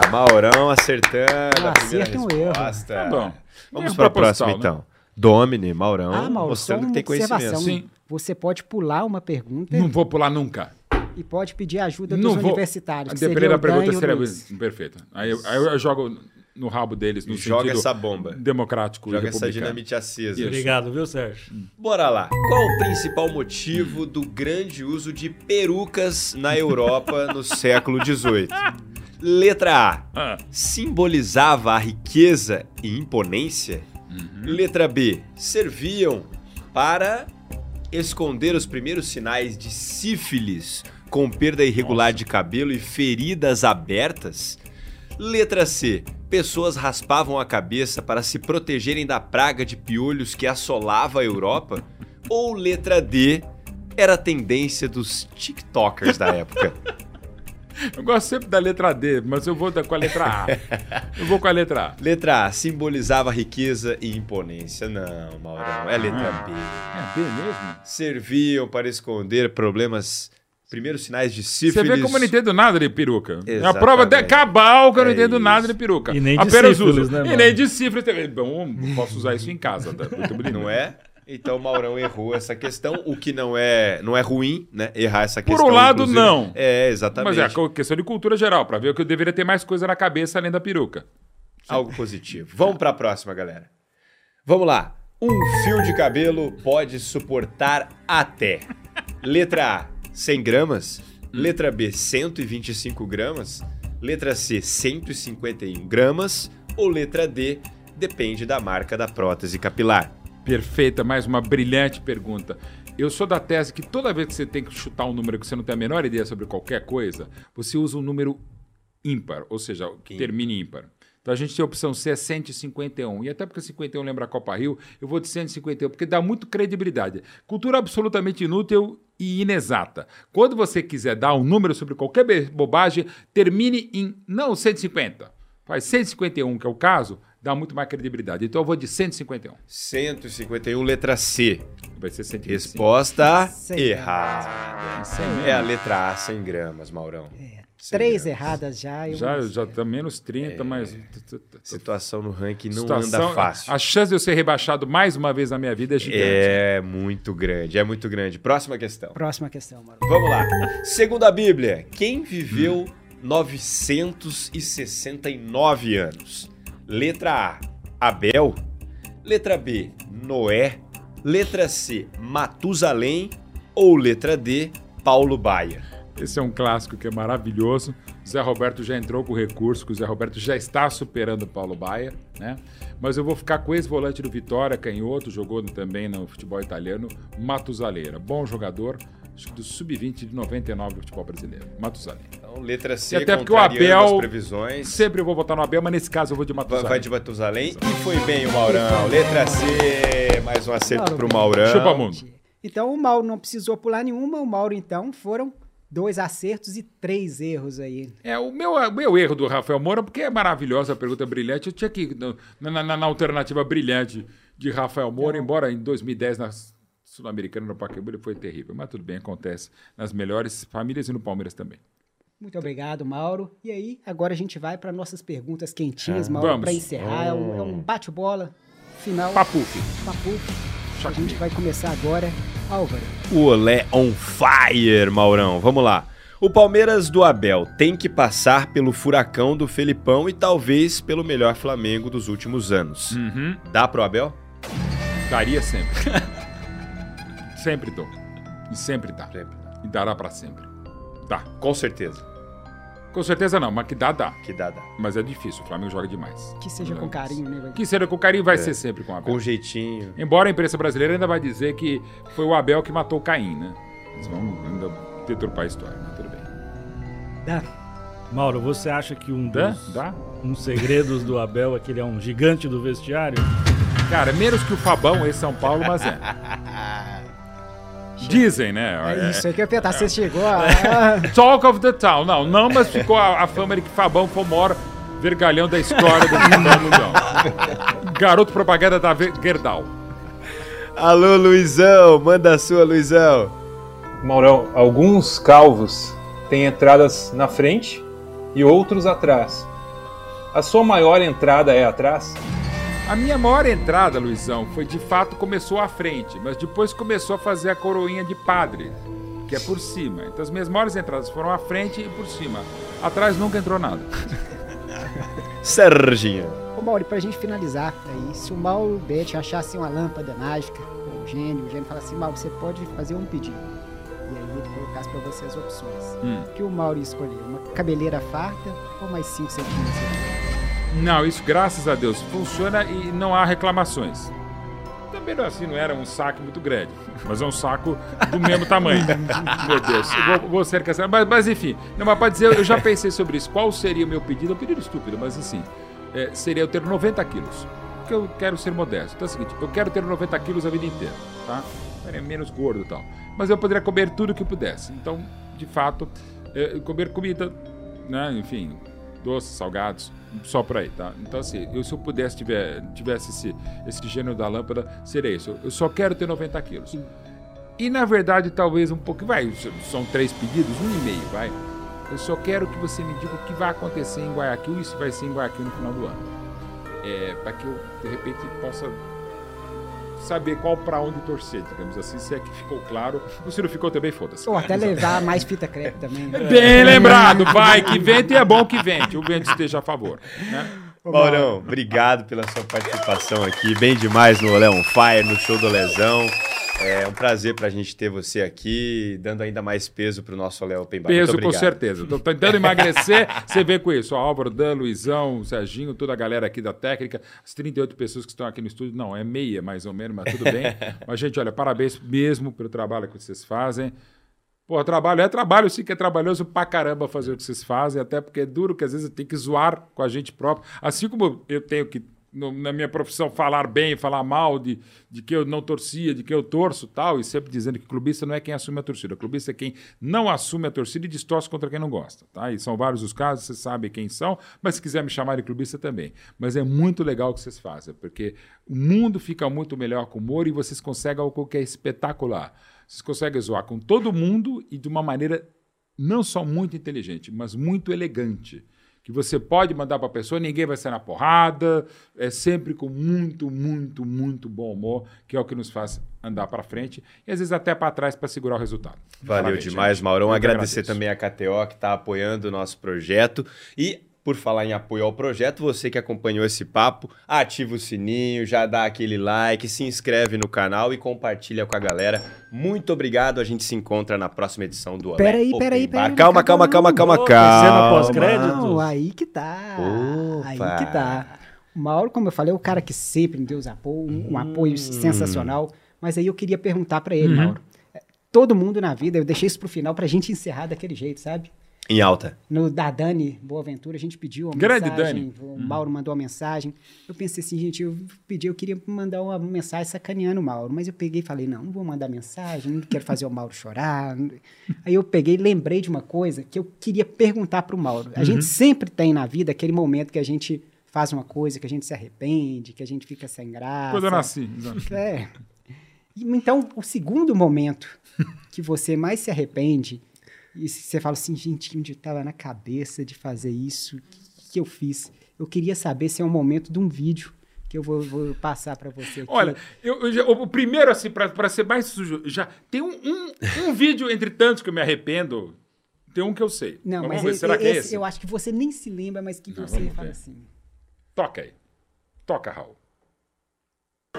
A! Maurão acertando Um a primeira um erro. resposta. Tá bom. Vamos para a próxima, né? então. Domini, Maurão, Ah, Mauro, mostrando que tem conhecimento. Sim. Você pode pular uma pergunta Não vou pular nunca. e pode pedir ajuda não dos vou. universitários. que Dependendo seria da pergunta, seria perfeito. Aí eu, aí eu jogo no rabo deles, no Joga sentido essa bomba. democrático Joga e essa dinamite acesa. Obrigado, viu, Sérgio? Bora lá. Qual o principal motivo do grande uso de perucas na Europa no século XVIII? Letra A. Ah, Simbolizava a riqueza e imponência? Letra B. Serviam para esconder os primeiros sinais de sífilis com perda irregular de cabelo e feridas abertas? Letra C. Pessoas raspavam a cabeça para se protegerem da praga de piolhos que assolava a Europa? Ou letra D. Era a tendência dos TikTokers da época? eu gosto sempre da letra D, mas eu vou com a letra A. eu vou com a letra A. Letra A. Simbolizava riqueza e imponência. Não, Maurão. É letra B. É B mesmo? Serviam para esconder problemas. Primeiros sinais de sífilis. Você vê como eu não entendo nada de peruca. É a Exatamente. prova de cabal que eu não É entendo isso. nada de peruca. E nem de Apenas sífilis, uso. né, E nem de sífilis. Bom, posso usar isso em casa. Tá? Muito bonito. Não é? Então o Maurão errou essa questão, o que não é, não é ruim, né? Errar essa Por questão. um lado, inclusive. não. É, exatamente. Mas é a questão de cultura geral, pra ver que eu deveria ter mais coisa na cabeça além da peruca. Algo positivo. Vamos para a próxima, galera. Vamos lá. Um fio de cabelo pode suportar até. Letra A, 100 gramas. Letra B, 125 gramas. Letra C, 151 gramas. Ou letra D, depende da marca da prótese capilar. Perfeita, mais uma brilhante pergunta. Eu sou da tese que toda vez que você tem que chutar um número que você não tem a menor ideia sobre qualquer coisa, você usa um número ímpar, ou seja, que termine ímpar. Então a gente tem a opção C é 151. E até porque 51 lembra a Copa Rio, eu vou de 151, porque dá muito credibilidade. Cultura absolutamente inútil e inexata. Quando você quiser dar um número sobre qualquer bobagem, termine em não 150. Faz 151, que é o caso, dá muito mais credibilidade. Então eu vou de 151. 151, letra C. Vai ser 125. Resposta Cem errada. É a letra A, 100 gramas, Maurão. Cem Três gramas. erradas já. Já, já tá menos 30, mas. Situação no ranking não anda fácil. A chance de eu ser rebaixado mais uma vez na minha vida é gigante. É muito grande, é muito grande. Próxima questão. Próxima questão, Mauro. Vamos lá. Segundo a Bíblia, quem viveu 969 anos? Letra A, Abel. Letra B, Noé. Letra C, Matusalém. Ou letra D, Paulo Baia. Esse é um clássico que é maravilhoso. O Zé Roberto já entrou com o recurso, que o Zé Roberto já está superando o Paulo Baia, né? Mas eu vou ficar com o ex-volante do Vitória, canhoto, jogou também no futebol italiano, Matuzaleira. Bom jogador, acho que do sub-20 de 99 do futebol brasileiro. Matuzaleira. Então, letra C, E até porque o Abel- as previsões. Sempre eu vou votar no Abel, mas nesse caso eu vou de Matuzaleira. Vai de Matusalém. E foi bem o Maurão. Letra C, mais um acerto pro bem. Maurão. Chupa mundo. Então o Mauro não precisou pular nenhuma. O Mauro, então, foram dois acertos e três erros aí. É, o meu, o meu erro do Rafael Moura, porque é maravilhosa a pergunta brilhante, eu tinha que, na, na- na alternativa brilhante de Rafael Moura, embora em 2010 na Sul-Americana no Pacaembu ele foi terrível, mas tudo bem, acontece nas melhores famílias e no Palmeiras também. Muito obrigado, Mauro. E aí, agora a gente vai para nossas perguntas quentinhas, Ah, Mauro, para encerrar. É um, é um bate-bola final. Papuf. Papo. A gente vai começar agora. Álvaro, O Olé on fire, Maurão. Vamos lá. O Palmeiras do Abel tem que passar pelo furacão do Felipão e talvez pelo melhor Flamengo dos últimos anos. Uhum. Dá pro Abel? Daria sempre. sempre dou. E sempre dá. Sempre. E dará pra sempre. Dá. Com certeza. Com certeza não, mas que dá, dá. Que dá, dá. Mas é difícil, o Flamengo joga demais. Que seja com carinho, né? Que seja com carinho, vai ser sempre com o Abel. Com jeitinho. Embora a imprensa brasileira ainda vai dizer que foi o Abel que matou o Caim, né? Eles vão ainda deturpar a história, mas tudo bem. Dá. Mauro, você acha que um Dá? dos Dá? um segredos do Abel é que ele é um gigante do vestiário? Cara, menos que o Fabão em São Paulo, mas é. Dizem, né? É isso aí que eu ia perguntar. Você chegou a. Talk of the town. Não, não, mas ficou a, a fama de que Fabão foi o maior vergalhão da história do mundial. Garoto propaganda da Gerdau. Alô, Luizão, manda a sua, Luizão. Maurão, alguns calvos têm entradas na frente e outros atrás. A sua maior entrada é atrás? A minha maior entrada, Luizão, foi de fato começou à frente, mas depois começou a fazer a coroinha de padre, que é por cima. Então as minhas maiores entradas foram à frente e por cima. Atrás nunca entrou nada. Serginho. Ô, Mauro, e pra gente finalizar, aí, se o Mauro Bet achasse uma lâmpada mágica, o gênio, o gênio fala assim, Mauro, você pode fazer um pedido. E aí ele colocasse pra você as opções. Hum. O que o Mauro ia escolher? Uma cabeleira farta ou mais 5 centímetros? Não, isso graças a Deus funciona e não há reclamações. Também não, assim, não era um saco muito grande, mas é um saco do mesmo tamanho. Meu Deus, eu vou, vou ser cancelado. Mas, mas enfim, não, mas para dizer, eu já pensei sobre isso. Qual seria o meu pedido? É um pedido estúpido, mas assim, é, seria eu ter 90 quilos. Porque eu quero ser modesto. Então é o seguinte, eu quero ter 90 quilos a vida inteira, tá? Seria menos gordo e tal. Mas eu poderia comer tudo que pudesse. Então, de fato, é, comer comida, né? Enfim, doces, salgados, só por aí, tá? Então, assim, eu, se eu pudesse, tiver, tivesse esse, esse gênero da lâmpada, seria isso. Eu só quero ter 90 quilos. E, na verdade, talvez um pouco, vai, são três pedidos, um e meio, vai. Eu só quero que você me diga o que vai acontecer em Guayaquil e se vai ser em Guayaquil no final do ano. É, para que eu, de repente, possa saber qual para onde torcer, digamos assim, se é que ficou claro. Ou se não ficou também, foda-se. Ou até levar mais fita crepe também. né? Bem lembrado, vai, que vente e é bom que vente, o vento esteja a favor. Né? Maurão, obrigado pela sua participação aqui. Bem demais no on Fire, no show do Lesão. É um prazer pra gente ter você aqui, dando ainda mais peso pro nosso Olé Open Bar. Muito Peso, com certeza. Tô tentando emagrecer, você vê com isso. Ó, Álvaro, Dan, Luizão, Serginho, toda a galera aqui da técnica, as 38 pessoas que estão aqui no estúdio. Não, é meia mais ou menos, mas tudo bem. mas, gente, olha, parabéns mesmo pelo trabalho que vocês fazem. Pô, trabalho é trabalho, sim que é trabalhoso pra caramba fazer o que vocês fazem, até porque é duro que às vezes tem que zoar com a gente próprio. Assim como eu tenho que, no- na minha profissão, falar bem, falar mal de, de que eu não torcia, de que eu torço tal, e sempre dizendo que clubista não é quem assume a torcida. Clubista é quem não assume a torcida e distorce contra quem não gosta. Tá? E são vários os casos, vocês sabem quem são, mas se quiser me chamar de clubista também. Mas é muito legal o que vocês fazem, porque o mundo fica muito melhor com humor e vocês conseguem algo que é espetacular. Vocês conseguem zoar com todo mundo e de uma maneira não só muito inteligente, mas muito elegante. Que você pode mandar para a pessoa, ninguém vai ser na porrada, é sempre com muito, muito, muito bom humor, que é o que nos faz andar para frente e às vezes até para trás para segurar o resultado. Valeu Parabéns, demais, gente. Maurão. Agradecer agradeço. também a KTO que está apoiando o nosso projeto. E, por falar em apoio ao projeto, você que acompanhou esse papo, ativa o sininho, já dá aquele like, se inscreve no canal e compartilha com a galera. Muito obrigado. A gente se encontra na próxima edição do Peraí, Open peraí, peraí, Calma, calma, calma, calma, calma. cena aí que tá. Opa. Aí que tá. O Mauro, como eu falei, é o cara que sempre me deu os apoio, um, apoio sensacional. Mas aí eu queria perguntar pra ele, Mauro. é, Todo mundo na vida, eu deixei isso pro final pra gente encerrar daquele jeito, sabe? Em alta. No da Dani Boaventura, a gente pediu uma Grande mensagem. Dani. O Mauro mandou uma mensagem. Eu pensei assim, gente, eu pedi, eu queria mandar uma mensagem sacaneando o Mauro, mas eu peguei e falei, não, não vou mandar mensagem, não quero fazer o Mauro chorar. Aí eu peguei e lembrei de uma coisa que eu queria perguntar pro Mauro. A gente sempre tem na vida aquele momento que a gente faz uma coisa, que a gente se arrepende, que a gente fica sem graça. Quando eu nasci. exato. É. Então, o segundo momento que você mais se arrepende, e você fala assim, gente, onde estava na cabeça de fazer isso? O que, que eu fiz? Eu queria saber se é um momento de um vídeo que eu vou, vou passar para você aqui. Olha, eu, eu já- o primeiro, assim, para ser mais sujo, já tem um, um, um vídeo entre tantos que eu me arrependo. tem um que eu sei. Não, Vamos mas ver, esse, será que é esse eu acho que você nem se lembra, mas que você vamos fala assim. Toca aí. Toca, Raul.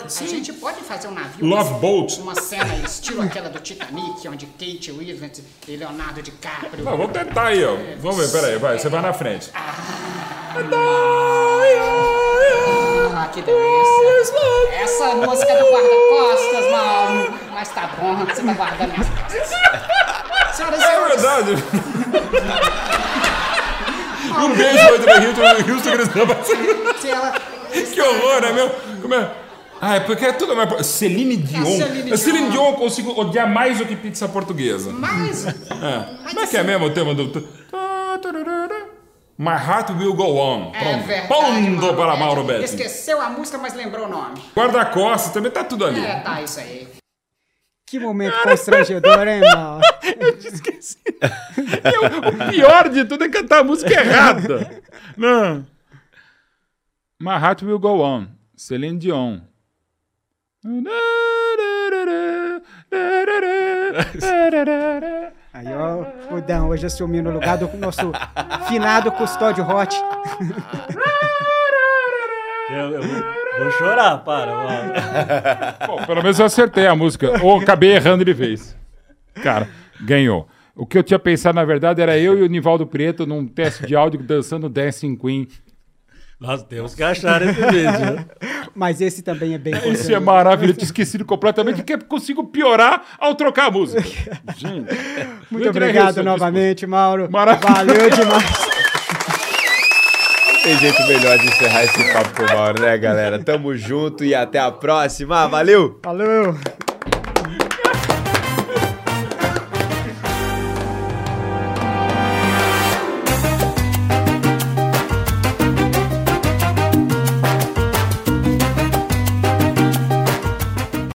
A gente pode fazer um navio. Love Boat. Uma cena estilo aquela do Titanic, onde Kate Winslet e Leonardo DiCaprio. Não, vamos tentar aí, ó. Vamos ver, peraí, vai, você vai na frente. Ah, que delícia. Essa música do guarda-costas, mal. Mas tá bom, você tá guardando minhas costas. Senhoras e É verdade. um beijo pro Anthony Houston, Cristão. Que horror, né, meu? Como é? Ah, é porque é tudo. mas- Celine Dion. Celine A Celine Dion. Dion eu consigo odiar mais do que pizza portuguesa. Mas... É. Como é que é mesmo o tema do. My Heart Will Go On. É Pronto. verdade, Ponto para Betti. Mauro Betti. Esqueceu a música, mas lembrou o nome. Guarda-costas também tá tudo ali. É, tá, isso aí. Que momento constrangedor, hein, Mauro? Esqueci. o pior de tudo é cantar a música errada. Não. My Heart Will Go On. Celine Dion. Aí, ó, o Dan hoje assumiu no lugar do nosso finado custódio Hot. Eu, eu vou, vou chorar, para. ó. Bom, pelo menos eu acertei a música. Ou acabei errando de vez. Cara, ganhou. O que eu tinha pensado, na verdade, era eu e o Nivaldo Preto num teste de áudio dançando Dancing Queen. Nós temos que achar esse vídeo. né? Mas esse também é bem Isso é maravilhoso. Eu tinha esquecido completamente que consigo piorar ao trocar a música. Gente. Muito obrigado novamente, Mauro. Maravilhoso. Valeu demais. Tem jeito melhor de encerrar esse papo com o Mauro, né, galera? Tamo junto e até a próxima. Valeu! Falou.